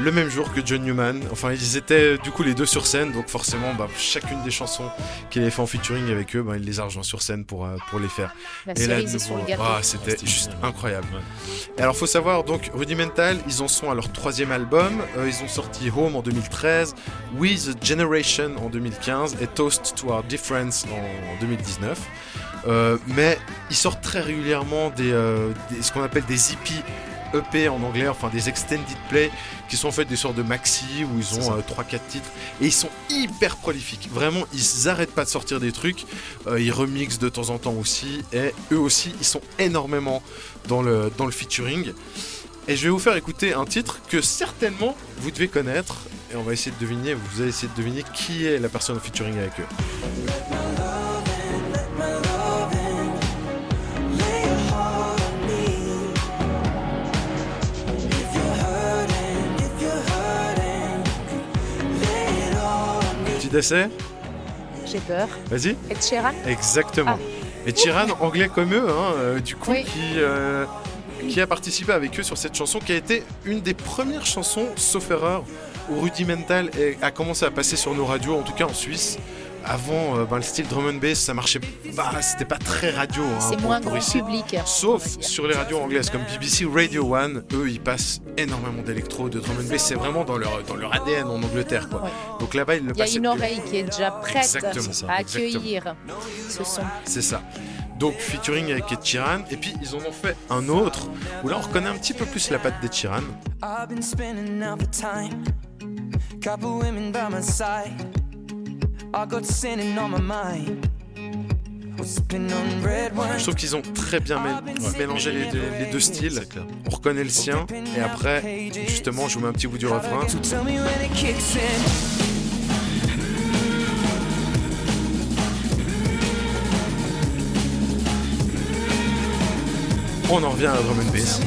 le même jour que John Newman. Enfin, ils étaient du coup les deux sur scène, donc forcément, bah, chacune des chansons qu'il avait fait en featuring avec eux, bah, il les a rejoints sur scène pour, euh, pour les faire. La et là, gâteau. ah, c'était juste incroyable. Et alors, faut savoir, donc, Rudimental, ils en sont à leur troisième album. Euh, ils ont sorti Home en 2013, With a Generation en 2015 et Toast to Our Difference en 2019. Euh, mais ils sortent très régulièrement des, euh, des- ce qu'on appelle des EP EP en anglais, enfin des extended play, qui sont en fait des sortes de maxi où ils ont 3-4 titres et ils sont hyper prolifiques. Vraiment, ils arrêtent pas de sortir des trucs. Euh, ils remixent de temps en temps aussi et eux aussi, ils sont énormément dans le, dans le featuring. Et je vais vous faire écouter un titre que certainement vous devez connaître et on va essayer de deviner, vous allez essayer de deviner qui est la personne en featuring avec eux. Décès J'ai peur. Vas-y. Ed Sheeran Exactement. Et Chiran, anglais comme eux, hein, euh, du coup, Oui. qui, euh, qui a participé avec eux sur cette chanson, qui a été une des premières chansons, sauf erreur, où Rudimental a commencé à passer sur nos radios, en tout cas en Suisse. Avant, euh, ben, le style drum and bass, ça marchait pas, c'était pas très radio. hein, C'est pour- moins pour grand ici. public. Sauf sur les radios anglaises comme BBC Radio 1, eux ils passent énormément d'électro, de drum and bass, c'est vraiment dans leur, dans leur ADN en Angleterre quoi. Donc là-bas ils le Il y a une oreille qui est déjà prête Exactement, ça, à exactement. accueillir ce son. C'est ça. Donc featuring avec Ed Sheeran et puis ils en ont fait un autre où là on reconnaît un petit peu plus la patte d'Ed Sheeran. I've been Je trouve qu'ils ont très bien mé- mélangé les, deux styles. On reconnaît le sien et après justement je vous mets un petit bout du refrain. On en revient à la drum and bass.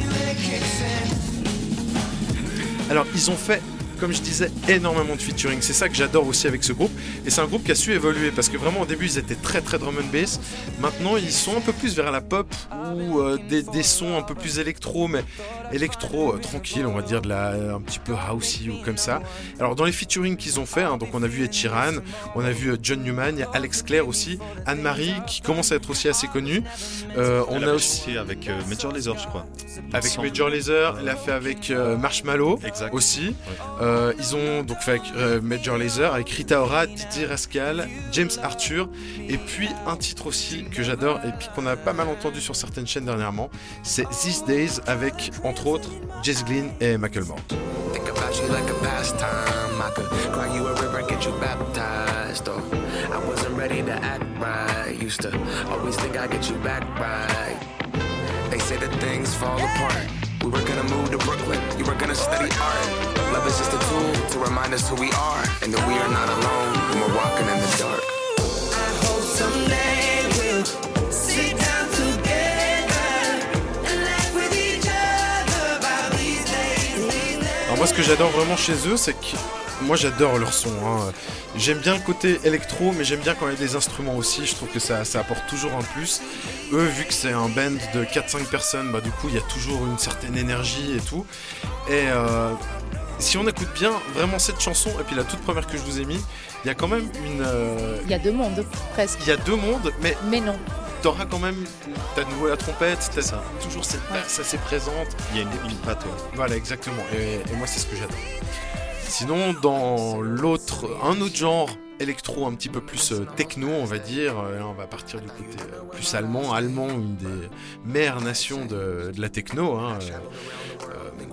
Alors, ils ont fait, comme je disais, énormément de featuring. C'est ça que j'adore aussi avec ce groupe. Et c'est un groupe qui a su évoluer parce que vraiment au début ils étaient très très drum and bass. Maintenant ils sont un peu plus vers la pop ou euh, des, des sons un peu plus électro, mais électro euh, tranquille, on va dire de la un petit peu housey ou comme ça. Alors dans les featuring qu'ils ont fait, hein, donc on a vu Ed Sheeran, on a vu euh, John Newman, il y a Alex Clare aussi, Anne-Marie qui commence à être aussi assez connue. On a aussi avec Major Lazer, je crois. avec Major Lazer, elle a fait avec Marshmallow aussi. Euh, ils ont donc fait euh, Major Lazer, avec Rita Ora, Didier Rascal, James Arthur, et puis un titre aussi que j'adore et puis qu'on a pas mal entendu sur certaines chaînes dernièrement, c'est These Days avec entre autres Jess Glynn et you back right. They say that things fall apart. We were gonna move to Brooklyn. You were gonna study art. Love is just a tool to remind us who we are and that we are not alone when we're walking in the dark. I hope someday we'll sit down together and laugh with each other about these days. These days. Alors moi ce que j'adore vraiment chez eux c'est que moi j'adore leur son. hein. J'aime bien le côté électro mais j'aime bien quand il y a des instruments aussi. Je trouve que ça, ça apporte toujours un plus. Eux vu que c'est un band de 4-5 personnes bah du coup il y a toujours une certaine énergie et tout. Et euh, si on écoute bien vraiment cette chanson et puis la toute première que je vous ai mis, il y a quand même une... euh, Il y a deux mondes, presque. il y a deux mondes mais... Mais non. T'auras quand même, t'as de nouveau la trompette, t'as toujours cette basse assez présente. Il y a une, une patte, ouais. Voilà, exactement. Et, et moi, c'est ce que j'adore. Sinon, dans l'autre, un autre genre électro un petit peu plus euh, techno, on va dire, euh, là, on va partir du côté euh, plus allemand. Allemand, une des mères nations de, la techno. hein,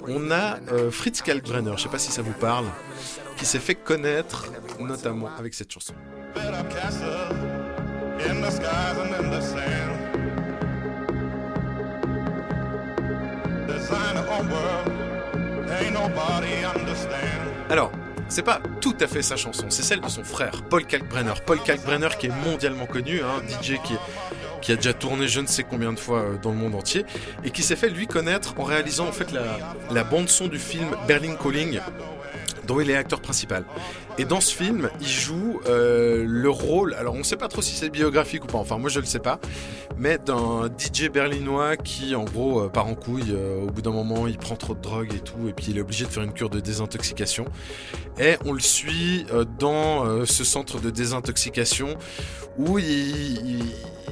on a Fritz Kalkbrenner, je sais pas si ça vous parle, qui s'est fait connaître notamment avec cette chanson. Alors, c'est pas tout à fait sa chanson, c'est celle de son frère, Paul Kalkbrenner. Paul Kalkbrenner qui est mondialement connu, hein, DJ qui, qui a déjà tourné je ne sais combien de fois euh, dans le monde entier, et qui s'est fait lui connaître en réalisant en fait la, la bande son du film Berlin Calling, dont il est acteur principal. Et dans ce film, il joue euh, le rôle, alors on ne sait pas trop si c'est biographique ou pas, enfin moi je le sais pas, mais d'un DJ berlinois qui en gros euh, part en couille, euh, au bout d'un moment il prend trop de drogue et tout, et puis il est obligé de faire une cure de désintoxication. Et on le suit dans ce centre de désintoxication où il,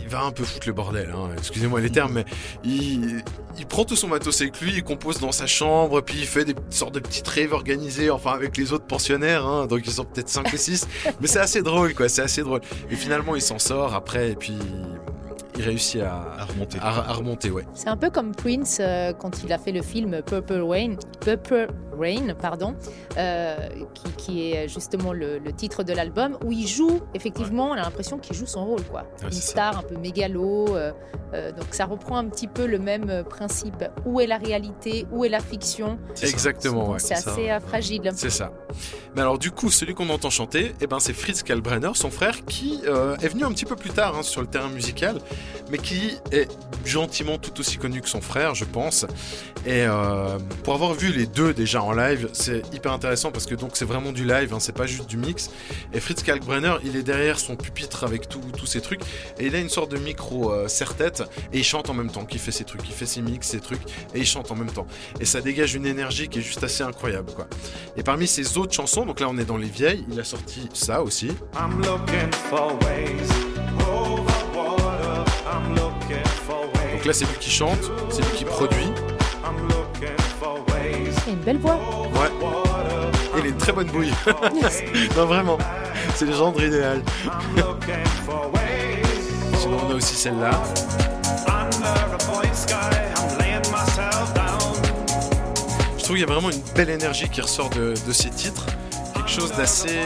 va un peu foutre le bordel, hein. excusez-moi les termes, mais il, prend tout son matos avec lui, il compose dans sa chambre, puis il fait des sortes de petites rêves organisées, enfin avec les autres pensionnaires, hein, ils sont peut-être 5 ou 6, mais c'est assez drôle, quoi, c'est assez drôle. Et finalement, il s'en sort après, et puis il réussit à, remonter. À, remonter, ouais. C'est un peu comme Prince euh, quand il a fait le film Purple Rain, Purple Rain pardon, euh, qui, qui est justement le, le titre de l'album, où il joue, effectivement, on a l'impression qu'il joue son rôle. Quoi. Ouais, Une ça. star un peu mégalo. euh, euh, donc ça reprend un petit peu le même principe. Où est la réalité? Où est la fiction? Exactement, ouais. C'est assez fragile. C'est ça. Mais alors du coup, celui qu'on entend chanter, eh ben, c'est Fritz Kalbrenner, son frère, qui euh, est venu un petit peu plus tard hein, sur le terrain musical, mais qui est gentiment tout aussi connu que son frère, je pense. Et euh, pour avoir vu les deux déjà en live, c'est hyper intéressant parce que donc c'est vraiment du live, hein, c'est pas juste du mix. Et Fritz Kalkbrenner, il est derrière son pupitre avec tous ces trucs, et il a une sorte de micro euh, serre-tête, et il chante en même temps, qu'il fait ses trucs, il fait ses mix, ses trucs, et il chante en même temps. Et ça dégage une énergie qui est juste assez incroyable, quoi. Et parmi ses autres chansons, donc là on est dans les vieilles, il a sorti ça aussi. I'm looking for ways over Donc là c'est lui qui chante, c'est lui qui produit. I'm looking for ways. Il a une belle voix. Ouais. Et il a une très bonne bouille. <laughs> non vraiment, c'est le genre idéal. Sinon on a aussi celle-là. Je trouve qu'il y a vraiment une belle énergie qui ressort de, de ces titres. Chose d'assez.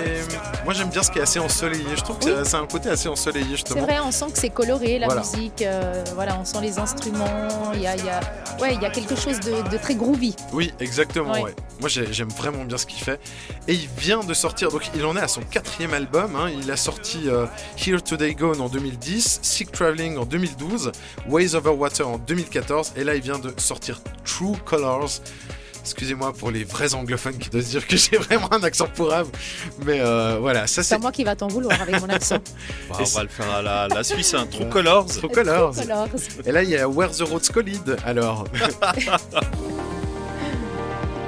Moi j'aime bien ce qui est assez ensoleillé. Je trouve que a un côté assez ensoleillé justement. C'est vrai, on sent que c'est coloré la Voilà. musique. euh, voilà, on sent les instruments. Il y a, il y a- ouais, il y a quelque chose de, de très groovy. Oui, exactement. Ouais. ouais. Moi, j'ai- j'aime vraiment bien ce qu'il fait. Et il vient de sortir, donc il en est à son quatrième album. hein. Il a sorti euh, Here Today Gone en 2010, Sick Traveling en 2012, Ways Over Water en 2014, et là, il vient de sortir True Colors. Excusez-moi pour les vrais anglophones qui doivent se dire que j'ai vraiment un accent pourrave. Mais euh, voilà, ça C'est c'est. moi qui va t'en vouloir avec mon accent. <laughs> Bah, on va le faire à la, la Suisse, un True Colors. True Colors. True Colors. Et là, il y a Where the Roads Collide, alors. <laughs>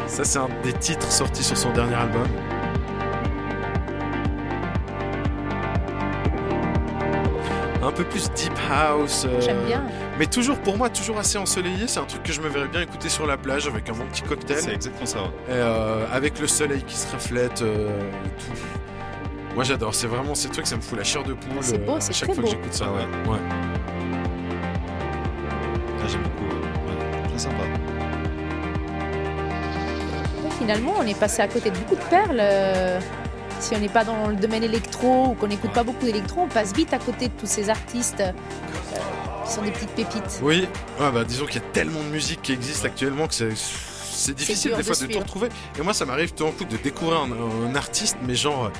Ça, c'est un des titres sortis sur son dernier album. Peu plus deep house. euh, J'aime bien. Mais toujours, pour moi, toujours assez ensoleillé. C'est un truc que je me verrais bien écouter sur la plage avec un bon petit cocktail. C'est exactement ça. ouais. Euh, avec le soleil qui se reflète. euh, et tout. Moi, j'adore. C'est vraiment ces trucs, ça me fout la chair de poule. C'est beau, euh, à c'est chaque très fois beau. que j'écoute ça. Ah ouais. ouais. Ah, J'aime beaucoup. ouais. Très sympa. Finalement, on est passé à côté de beaucoup de perles. Si on n'est pas dans le domaine électro ou qu'on n'écoute pas beaucoup d'électro, on passe vite à côté de tous ces artistes euh, qui sont des petites pépites. Oui, ouais, bah, disons qu'il y a tellement de musique qui existe actuellement que c'est. C'est difficile des de fois de, tout retrouver. Et moi, ça m'arrive tout d'un coup de découvrir un, un artiste, mais genre euh,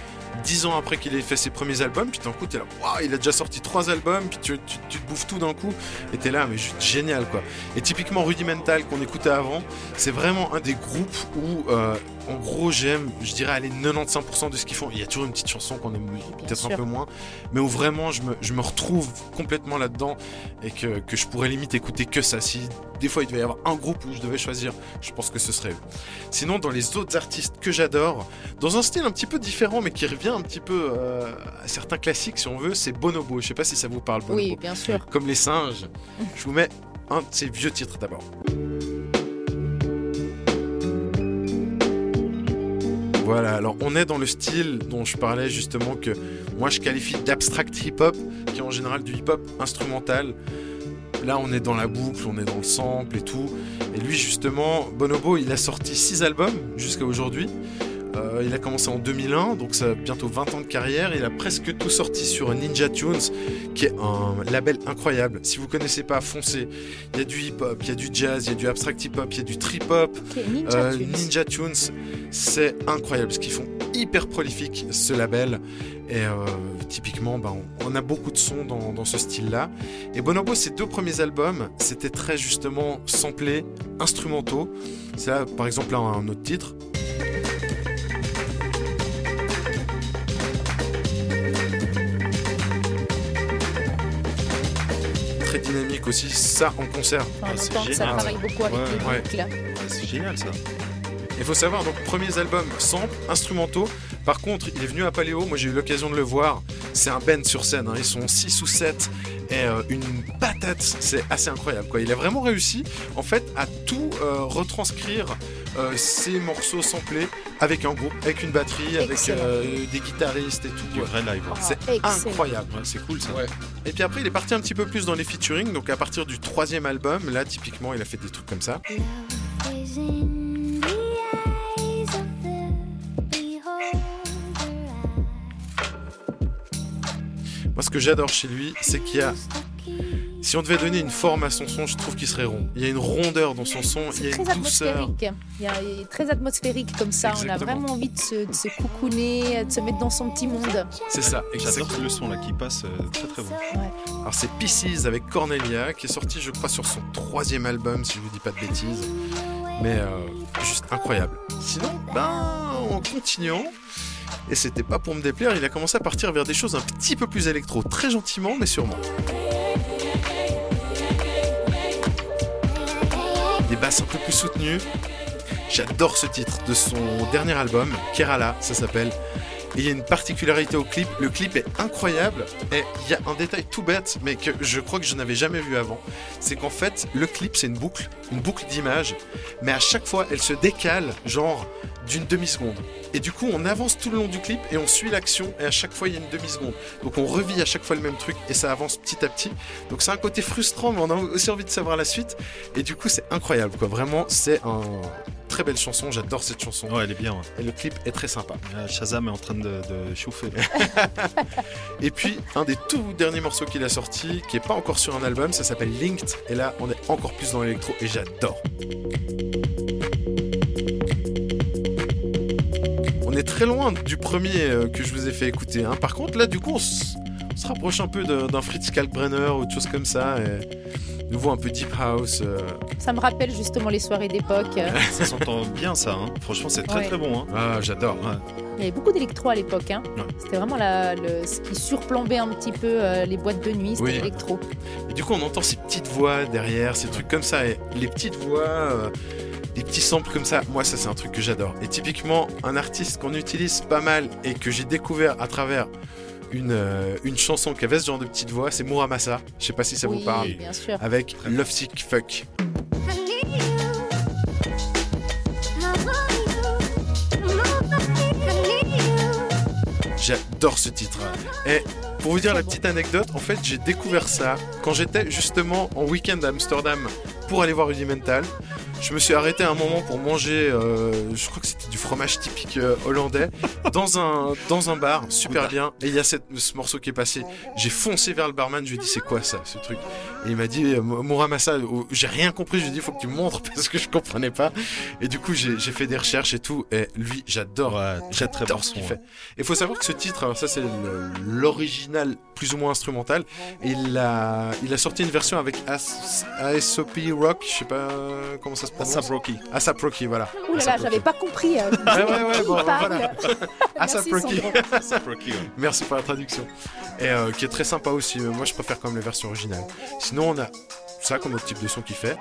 dix ans après qu'il ait fait ses premiers albums, puis d'un coup, t'es là, waouh, il a déjà sorti trois albums, puis tu, tu- tu te bouffes tout d'un coup, et t'es là, mais juste génial quoi. Et typiquement Rudimental qu'on écoutait avant, c'est vraiment un des groupes où, euh, en gros, j'aime, je dirais, aller 95% de ce qu'ils font. Il y a toujours une petite chanson qu'on aime peut-être un peu moins, mais où vraiment je me, je me retrouve complètement là-dedans et que, que je pourrais limite écouter que ça. Si des fois il devait y avoir un groupe où je devais choisir, je pense que ce serait eux. Sinon, dans les autres artistes que j'adore, dans un style un petit peu différent mais qui revient un petit peu euh, à certains classiques si on veut, c'est Bonobo. Je sais pas si ça vous parle, Bonobo. Oui, bien sûr. Comme les singes. Je vous mets un de ses vieux titres d'abord. Voilà, alors on est dans le style dont je parlais justement que moi je qualifie d'abstract hip-hop, qui est en général du hip-hop instrumental. Là on est dans la boucle, on est dans le sample et tout. Et lui justement, Bonobo, il a sorti 6 albums jusqu'à aujourd'hui. Euh, il a commencé en 2001, donc ça a bientôt 20 ans de carrière. Il a presque tout sorti sur Ninja Tunes, qui est un label incroyable. Si vous connaissez pas, foncez. Il y a du hip-hop, il y a du jazz, il y a du abstract hip-hop, il y a du trip-hop. Ninja Euh, Tunes. Ninja Tunes, c'est incroyable ce qu'ils font. Hyper prolifique ce label. Et euh, typiquement, bah, on, on a beaucoup de sons dans, dans ce style-là. Et Bonobo, ses deux premiers albums, c'était très justement samplés, instrumentaux. C'est là, par exemple, là, un autre titre. Très dynamique aussi, ça en concert. On c'est entend que ça génial. travaille beaucoup avec Ouais, les ouais. boucles. Ouais, c'est génial ça. Il faut savoir, donc, premiers albums samples, instrumentaux. Par contre, il est venu à Paléo, moi j'ai eu l'occasion de le voir. C'est un band sur scène, hein. ils sont 6 ou 7 et euh, une patate, c'est assez incroyable. Quoi. Il a vraiment réussi en fait à tout euh, retranscrire euh, ces morceaux samplés avec un groupe, avec une batterie, avec Excellent. euh, des guitaristes et tout. Du vrai live. ouais. C'est excellent. incroyable. Ouais, c'est cool ça. Ouais. Et puis après, il est parti un petit peu plus dans les featuring. Donc à partir du troisième album, là, typiquement, il a fait des trucs comme ça. Moi, ce que j'adore chez lui, c'est qu'il y a. Si on devait donner une forme à son son, je trouve qu'il serait rond. Il y a une rondeur dans son son, il y a Très une douceur. atmosphérique. Il, y a- il est très atmosphérique comme ça. On a vraiment envie de se, de se coucouner, de se mettre dans son petit monde. C'est ça, J'adore le son là qui passe euh, très très bon. Alors c'est Pieces avec Cornelia, qui est sorti, je crois, sur son troisième album, si je vous dis pas de bêtises. Mais euh, juste incroyable. Sinon, ben, en continuant, et c'était pas pour me déplaire, il a commencé à partir vers des choses un petit peu plus électro, très gentiment, mais sûrement. Basses un peu plus soutenues. J'adore ce titre de son dernier album, Kerala, ça s'appelle. Et il y a une particularité au clip, le clip est incroyable et il y a un détail tout bête mais que je crois que je n'avais jamais vu avant. C'est qu'en fait le clip c'est une boucle, une boucle d'image, mais à chaque fois elle se décale genre d'une demi-seconde. Et du coup on avance tout le long du clip et on suit l'action et à chaque fois il y a une demi-seconde. Donc on revit à chaque fois le même truc et ça avance petit à petit. Donc c'est un côté frustrant mais on a aussi envie de savoir la suite et du coup c'est incroyable quoi. Vraiment c'est un très belle chanson, j'adore cette chanson. Ouais, elle est bien. ouais. Et le clip est très sympa. Euh, Shazam est en train de, de chauffer. <laughs> Et puis, un des tout derniers morceaux qu'il a sorti, qui est pas encore sur un album, ça s'appelle Linked. Et là, on est encore plus dans l'électro et j'adore. Très loin du premier euh, que je vous ai fait écouter. hein. Par contre, là, du coup, on, se rapproche un peu d'un Fritz Kalkbrenner ou de choses comme ça. Et nouveau un peu deep house. euh. Ça me rappelle justement les soirées d'époque. <laughs> ça s'entend bien ça. hein. Franchement, c'est très Ouais. très bon. hein. Ah, j'adore. Il y avait beaucoup d'électro à l'époque. hein. Ouais. C'était vraiment la- le, ce qui surplombait un petit peu euh, les boîtes de nuit, c'était Oui. l'électro. Et du coup, on entend ces petites voix derrière, ces trucs comme ça. Et les petites voix, euh, les petits samples comme ça, moi, ça, c'est un truc que j'adore. Et typiquement, un artiste qu'on utilise pas mal et que j'ai découvert à travers une, euh, une chanson qui avait ce genre de petites voix, c'est Muramasa. Je sais pas si ça Oui, vous parle. bien sûr. Avec Love Sick Fuck. J'adore ce titre. Et pour vous dire la petite anecdote, en fait, j'ai découvert ça quand j'étais justement en week-end à Amsterdam pour aller voir Rudimental. Je me suis arrêté un moment pour manger, euh, je crois que c'était du fromage typique euh, hollandais, dans un, dans un bar, super bien. Et il y a cette- ce morceau qui est passé. J'ai foncé vers le barman, je lui ai dit c'est quoi ça, ce truc? Et il m'a dit euh, Muramasa, oh, j'ai rien compris, je lui ai dit faut que tu me montres <laughs> parce que je comprenais pas. Et du coup j'ai fait des recherches et tout. Et lui, j'adore, j'adore ce qu'il fait. Il faut savoir que ce titre, alors ça c'est le- plus ou moins instrumental, et il a, il a sorti une version avec As, ASOP Rock, je sais pas comment ça se prononce. ASAP Rocky. ASAP Rocky, voilà. Ouh là là, j'avais pas compris. euh, Ouais, ouais, ouais, bon, voilà. ASAP <laughs> Merci, Rocky. Sandro. ASAP Rocky, ouais. Merci pour la traduction. Et euh, qui est très sympa aussi. Moi, je préfère quand même les versions originales. Sinon, on a ça comme autre type de son qu'il fait.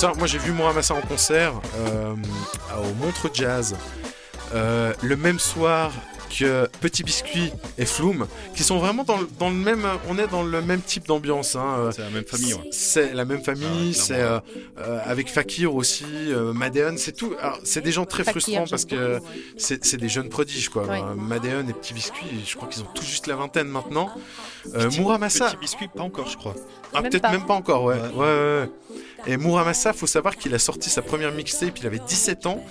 Moi, j'ai vu Muramasa en concert euh, au Montreux Jazz euh, le même soir que Petit Biscuit et Flume, qui sont vraiment dans le, dans le même. On est dans le même type d'ambiance. Hein. C'est la même famille, ouais. C'est la même famille. Ah, c'est euh, euh, avec Fakir aussi, euh, Madeon, c'est tout. Alors, c'est des gens très Fakir, frustrants parce que c'est des jeunes prodiges, quoi. Ouais. Euh, Madeon et Petit Biscuit, je crois qu'ils ont tout juste la vingtaine maintenant. Euh, Petit- Muramasa. Petit biscuit, pas encore, je crois. Ah, peut-être même pas encore, ouais. Ouais. Ouais, ouais, ouais. Et Muramasa, faut savoir qu'il a sorti sa première mixtape, il avait 17 ans.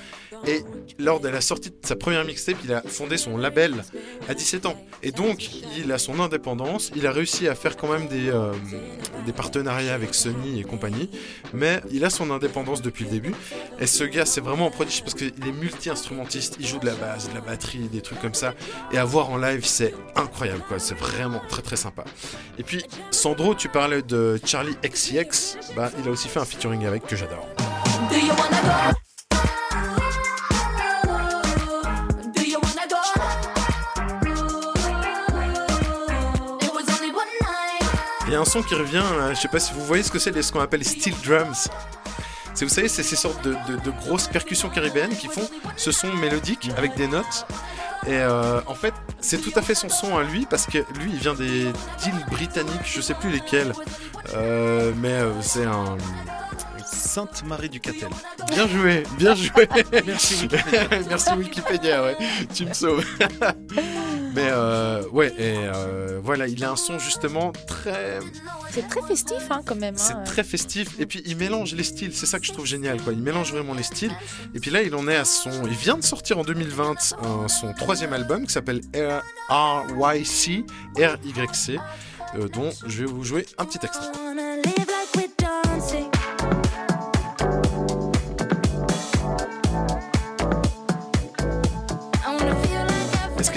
Et lors de la sortie de sa première mixtape, il a fondé son label à 17 ans. Et donc, il a son indépendance. Il a réussi à faire quand même des, euh, des partenariats avec Sony et compagnie. Mais il a son indépendance depuis le début. Et ce gars, c'est vraiment un prodige parce qu'il est multi-instrumentiste. Il joue de la basse, de la batterie, des trucs comme ça. Et à voir en live, c'est incroyable, quoi. C'est vraiment très très sympa. Et puis, Sandro, tu parlais de Charlie XCX. Bah, il a aussi fait un featuring avec que j'adore. A un son qui revient, euh, je sais pas si vous voyez ce que c'est, ce qu'on appelle steel drums. C'est, vous savez, c'est ces sortes de, de- de grosses percussions caribéennes qui font ce son mélodique avec des notes. Et euh, en fait, c'est tout à fait son son à lui parce que lui, il vient des îles britanniques, je sais plus lesquelles, Euh, mais c'est un. Sainte-Marie du Catel. Bien joué, bien joué. <laughs> Merci Wikipédia. <laughs> Merci Wikipédia, ouais. Tu me sauves. <laughs> Mais euh, ouais, et euh, voilà, il a un son justement très, C'est très festif hein, quand même. c'est hein. très festif. Et puis il mélange les styles, c'est ça que je trouve génial, quoi. Il mélange vraiment les styles. Et puis là, il en est à son, il vient de sortir en 2020 un- son troisième album qui s'appelle RYC, RYC, euh, dont je vais vous jouer un petit extrait.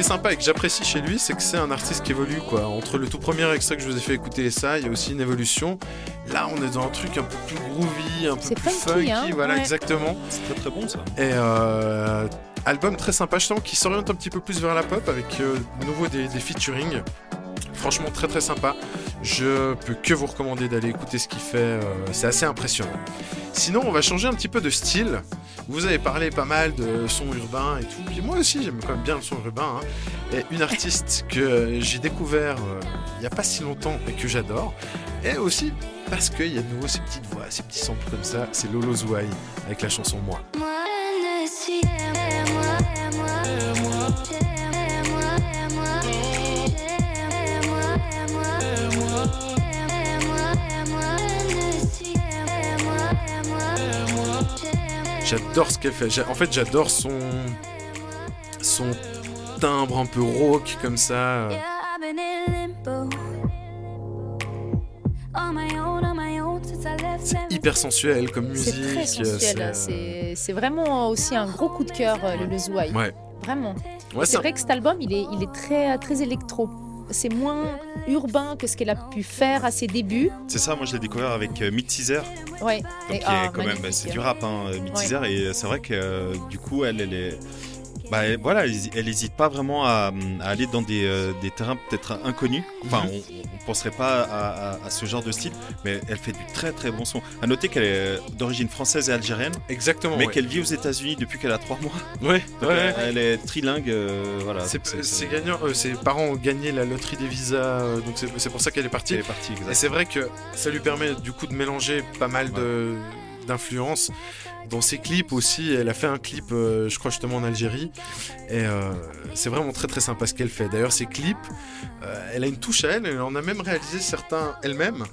Qui est sympa et que j'apprécie chez lui, c'est que c'est un artiste qui évolue quoi. Entre le tout premier extrait que je vous ai fait écouter et ça, il y a aussi une évolution. Là, on est dans un truc un peu plus groovy, un peu plus funky, funky, hein, voilà ouais. exactement. C'est très très bon ça. Et euh, album très sympa, je sens, qui s'oriente un petit peu plus vers la pop avec euh, de nouveau des, des featuring. Franchement, très très sympa. Je peux que vous recommander d'aller écouter ce qu'il fait. euh, c'est assez impressionnant. Sinon, on va changer un petit peu de style. Vous avez parlé pas mal de son urbain et tout. Puis moi aussi, j'aime quand même bien le son urbain. hein. Et une artiste que j'ai découvert euh, il n'y a pas si longtemps et que j'adore. Et aussi parce qu'il y a de nouveau ces petites voix, ces petits samples comme ça. C'est Lolo Zouaï avec la chanson Moi. J'adore ce qu'elle fait. En fait, j'adore son son timbre un peu rauque comme ça. Hyper sensuel comme musique. C'est très sensuel. c'est, euh, C'est c'est vraiment aussi un gros coup de cœur, euh, le, le Zouaï. Ouais. Vraiment. Ouais, c'est vrai que cet album, il est, il est très, très électro. C'est moins urbain que ce qu'elle a pu faire à ses débuts. C'est ça, moi je l'ai découvert avec euh, Mid Teaser. Ouais. Donc, Et- ah, est quand même, c'est du rap, hein, Mid Ouais. Teaser, et c'est vrai que euh, du coup, elle, elle est. Bah, elle- voilà, elle, elle hésite pas vraiment à, à aller dans des, euh, des terrains peut-être inconnus. Enfin, Mhm. on, on penserait pas à, à- à ce genre de style, mais elle fait du très très bon son. À noter qu'elle est d'origine française et algérienne. Exactement. Mais ouais. qu'elle vit aux États-Unis depuis qu'elle a 3 mois. Ouais, Donc, ouais. elle, elle est trilingue, euh, voilà. C'est, Donc, c'est- c'est gagnant. euh, ses parents ont gagné la loterie des visas, donc c'est, c'est pour ça qu'elle est partie. Elle est partie, exact. Et c'est vrai que ça lui permet du coup de mélanger pas mal de, d'influences. Dans ses clips aussi, elle a fait un clip, euh, je crois justement en Algérie, et euh, c'est vraiment très très sympa ce qu'elle fait. D'ailleurs, ses clips, euh, elle a une touche à elle, elle en a même réalisé certains elle-même.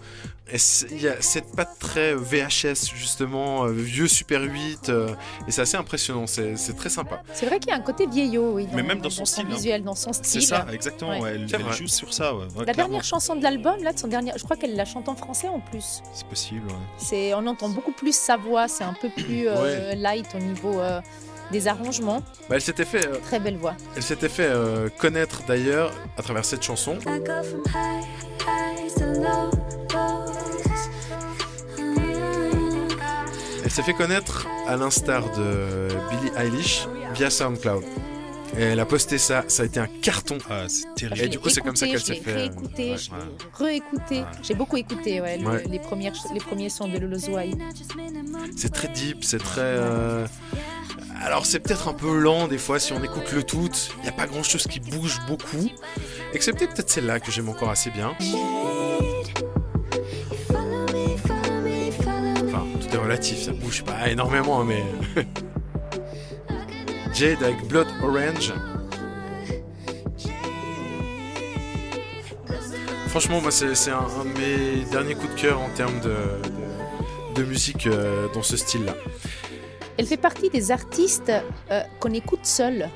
Il y a cette patte très VHS justement, euh, vieux Super 8, euh, et c'est assez impressionnant, c'est, très sympa. C'est vrai qu'il y a un côté vieillot, oui. Mais même dans son style, hein. visuel, dans son style. C'est ça, exactement. Ouais. ouais, elle, joue sur ça. ouais, ouais, La clairement. dernière chanson de l'album, là, de son dernier, je crois qu'elle la chante en français en plus. C'est possible, ouais. C'est, on entend beaucoup plus sa voix, c'est un peu plus euh, light au niveau euh, des arrangements. Bah, elle s'était fait, euh, Très belle voix. elle s'était fait euh, connaître d'ailleurs à travers cette chanson. Elle s'est fait connaître à l'instar de Billie Eilish via SoundCloud. Et elle a posté ça, ça a été un carton. c'est terrible. Et du coup, c'est comme ça qu'elle s'est fait. réécouté, ouais. je l'ai réécouté. J'ai beaucoup écouté ouais, le- Ouais. les, premières, les premiers sons de Lolo Zouaï. C'est très deep, c'est très. euh, Alors, c'est peut-être un peu lent des fois si on écoute le tout. Il n'y a pas grand chose qui bouge beaucoup. Excepté peut-être celle-là que j'aime encore assez bien. Relatif, ça bouge pas énormément, mais. <laughs> Jade avec Blood Orange. Franchement, moi, c'est un, un de mes derniers coups de cœur en termes de, de, de musique euh, dans ce style-là. Elle fait partie des artistes euh, qu'on écoute seul.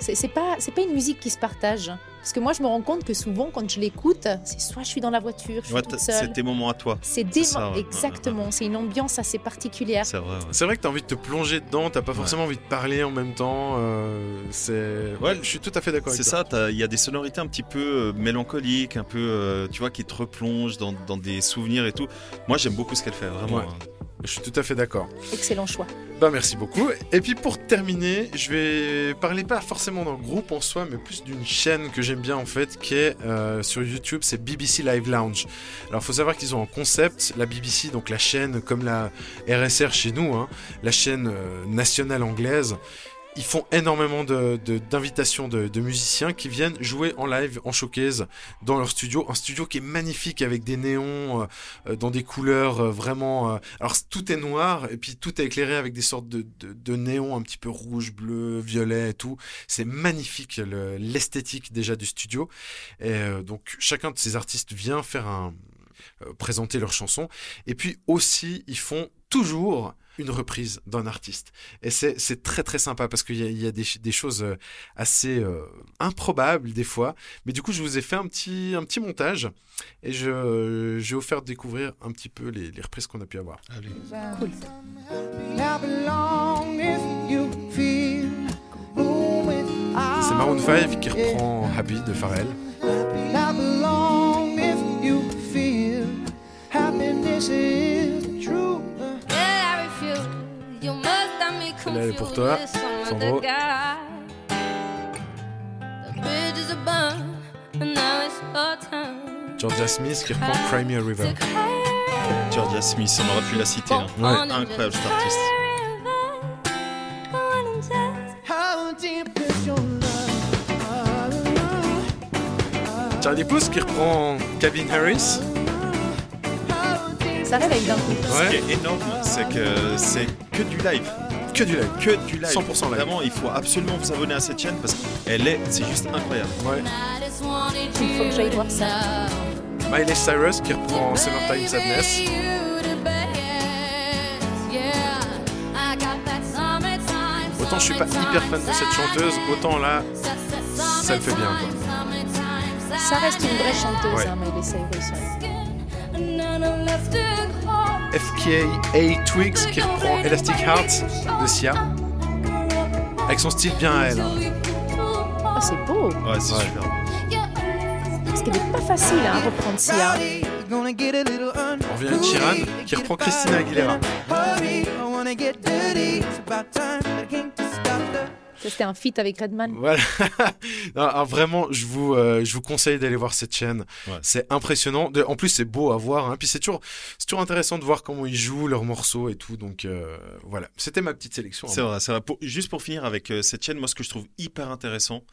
C'est c'est pas, c'est pas une musique qui se partage. Parce que moi, je me rends compte que souvent, quand je l'écoute, c'est soit je suis dans la voiture, je suis Ouais, toute t'as- seule. c'est tes moments à toi. C'est des ça, ouais. exactement. C'est une ambiance assez particulière. C'est vrai. ouais. C'est vrai que tu as envie de te plonger dedans, t'as pas forcément envie de parler en même temps. euh, c'est. Ouais, je suis tout à fait d'accord avec C'est toi. ça, il y a des sonorités un petit peu euh, mélancoliques, un peu, euh, tu vois, qui te replongent dans, dans des souvenirs et tout. Moi, j'aime beaucoup ce qu'elle fait, vraiment. Je suis tout à fait d'accord. Excellent choix. Bah merci beaucoup. Et puis pour terminer, je vais parler pas forcément d'un groupe en soi, mais plus d'une chaîne que j'aime bien en fait, qui est euh, sur YouTube, c'est BBC Live Lounge. Alors il faut savoir qu'ils ont un concept, la BBC, donc la chaîne comme la RSR chez nous, hein, la chaîne euh, nationale anglaise. Ils font énormément de- de- d'invitations de, de musiciens qui viennent jouer en live, en showcase, dans leur studio. Un studio qui est magnifique avec des néons, euh, euh, dans des couleurs euh, vraiment... euh, alors tout est noir et puis tout est éclairé avec des sortes de, de, néons un petit peu rouge, bleu, violet et tout. C'est magnifique le- l'esthétique déjà du studio. Et euh, donc chacun de ces artistes vient faire un... présenter leurs chansons. Et puis aussi, ils font toujours une reprise d'un artiste. Et c'est c'est très très sympa parce qu'il y a, il y a des, des choses euh, assez euh, improbables des fois. Mais du coup, je vous ai fait un petit, un petit montage et je, je vais vous faire découvrir un petit peu les, les reprises qu'on a pu avoir. Cool. C'est Maroon 5 qui reprend Happy de Pharrell. Celle-là, elle est pour toi, Sandro. Georgia Smith qui reprend Cry Me a River. Georgia Smith, on aurait pu la citer. hein. Ouais. Incroyable cet artiste. Charlie Puth qui reprend Calvin Harris. Ça réveille d'un coup. Ce qui est énorme, c'est que c'est que du live. Que du live. Que du live. 100% live. Vraiment, il faut absolument vous abonner à cette chaîne parce qu'elle est, c'est juste incroyable. Ouais. Il faut que j'aille voir ça. Miley Cyrus qui reprend Summertime Sadness. Autant je suis pas hyper fan de cette chanteuse, autant là, ça le fait bien. Quoi. Ça reste une vraie chanteuse, Ouais. hein, Miley Cyrus. ouais. FKA Twigs qui reprend Elastic Heart de Sia. Avec son style bien à elle. hein. Oh, c'est beau. Ouais, c'est super. Parce qu'elle est pas facile hein, à reprendre Sia. On revient à Chiran qui reprend Christina Aguilera. C'était un feat avec Redman. Voilà. <laughs> Non, alors vraiment, je vous, euh, je vous conseille d'aller voir cette chaîne. C'est impressionnant. De- En plus, c'est beau à voir. hein. Puis c'est toujours, c'est toujours intéressant de voir comment ils jouent leurs morceaux et tout. Donc euh, voilà, c'était ma petite sélection. C'est vrai, c'est vrai. Pour- juste pour finir avec euh, cette chaîne, moi, ce que je trouve hyper intéressant,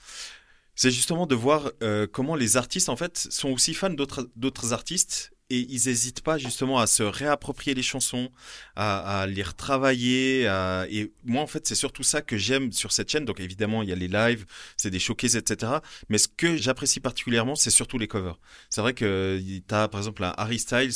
c'est justement de voir euh, comment les artistes, en fait, sont aussi fans d'autres d'autres artistes et ils n'hésitent pas justement à se réapproprier les chansons, à, à les retravailler. à- Et moi, en fait, c'est surtout ça que j'aime sur cette chaîne. Donc, évidemment, il y a les lives, c'est des showcases, etc. Mais ce que j'apprécie particulièrement, c'est surtout les covers. C'est vrai que tu as, par exemple, un Harry Styles.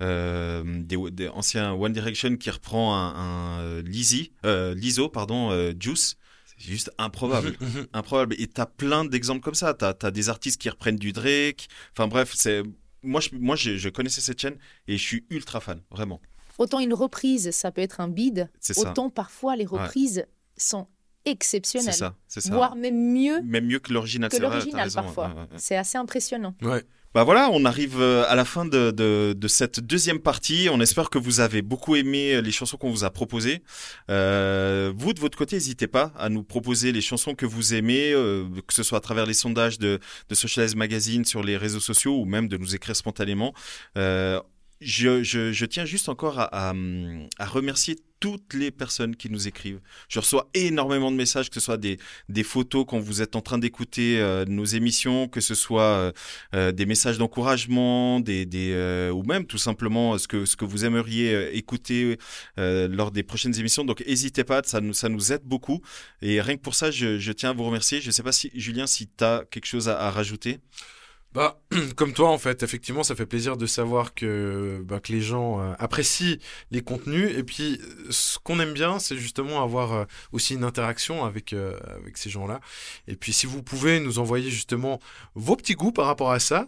euh, des, des anciens One Direction qui reprend un, un euh, Lizzy, euh, Lizzo, pardon, euh, Juice. C'est juste improbable. <laughs> improbable. Et t'as plein d'exemples comme ça. T'as as des artistes qui reprennent du Drake. Enfin bref, c'est moi, je, moi je, je connaissais cette chaîne et je suis ultra fan, vraiment. Autant une reprise, ça peut être un bide. Ça. Autant parfois les Ouais. reprises sont exceptionnelles. C'est ça, c'est ça. Voire même mieux Même mieux que l'original, que l'original parfois. ouais, ouais, ouais. C'est assez impressionnant. Ouais. Bah voilà, on arrive euh, à la fin de, de, de cette deuxième partie. On espère que vous avez beaucoup aimé euh, les chansons qu'on vous a proposées. Euh, vous, de votre côté, n'hésitez pas à nous proposer les chansons que vous aimez, euh, que ce soit à travers les sondages de, de Socialize Magazine sur les réseaux sociaux ou même de nous écrire spontanément. Euh, je, tiens juste encore à, remercier toutes les personnes qui nous écrivent. Je reçois énormément de messages, que ce soit des, photos quand vous êtes en train d'écouter euh, nos émissions, que ce soit euh, euh, des messages d'encouragement, des, ou même tout simplement ce que, vous aimeriez écouter lors des prochaines émissions. Donc n'hésitez pas, ça nous, aide beaucoup. Et rien que pour ça, je, tiens à vous remercier. Je ne sais pas si, Julien, si tu as quelque chose à rajouter. Bah, <clears throat> comme toi, en fait, effectivement, ça fait plaisir de savoir que, bah, les gens euh, apprécient les contenus. Et puis, euh, ce qu'on aime bien, c'est justement avoir euh, aussi une interaction avec, ces gens-là. Et puis, si vous pouvez nous envoyer justement vos petits goûts par rapport à ça,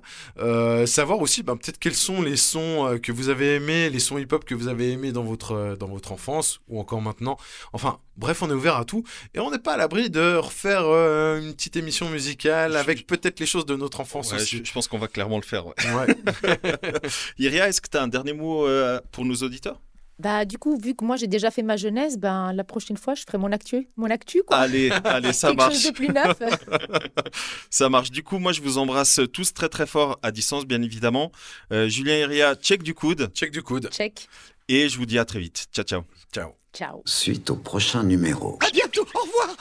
savoir aussi bah, peut-être quels sont les sons que vous avez aimés, les sons hip-hop que vous avez aimés dans votre, dans votre enfance ou encore maintenant. Enfin, bref, on est ouvert à tout. Et on n'est pas à l'abri de refaire euh, une petite émission musicale avec peut-être les choses de notre enfance Ouais, aussi. je, je pense qu'on va clairement le faire. Ouais. Ouais. <laughs> Iria, est-ce que tu as un dernier mot euh, pour nos auditeurs? Bah, du coup, vu que moi j'ai déjà fait ma jeunesse, ben, la prochaine fois, je ferai mon actu. Mon actu, quoi. Allez, allez, ça <laughs> Quelque marche. chose de plus neuf. <laughs> ça marche. Du coup, moi, je vous embrasse tous très très fort à distance, bien évidemment. Euh, Julien et Ria, check du coude. Check du coude. Check. Et je vous dis à très vite. Ciao, ciao. Ciao. Ciao. Suite au prochain numéro. À bientôt. Au revoir.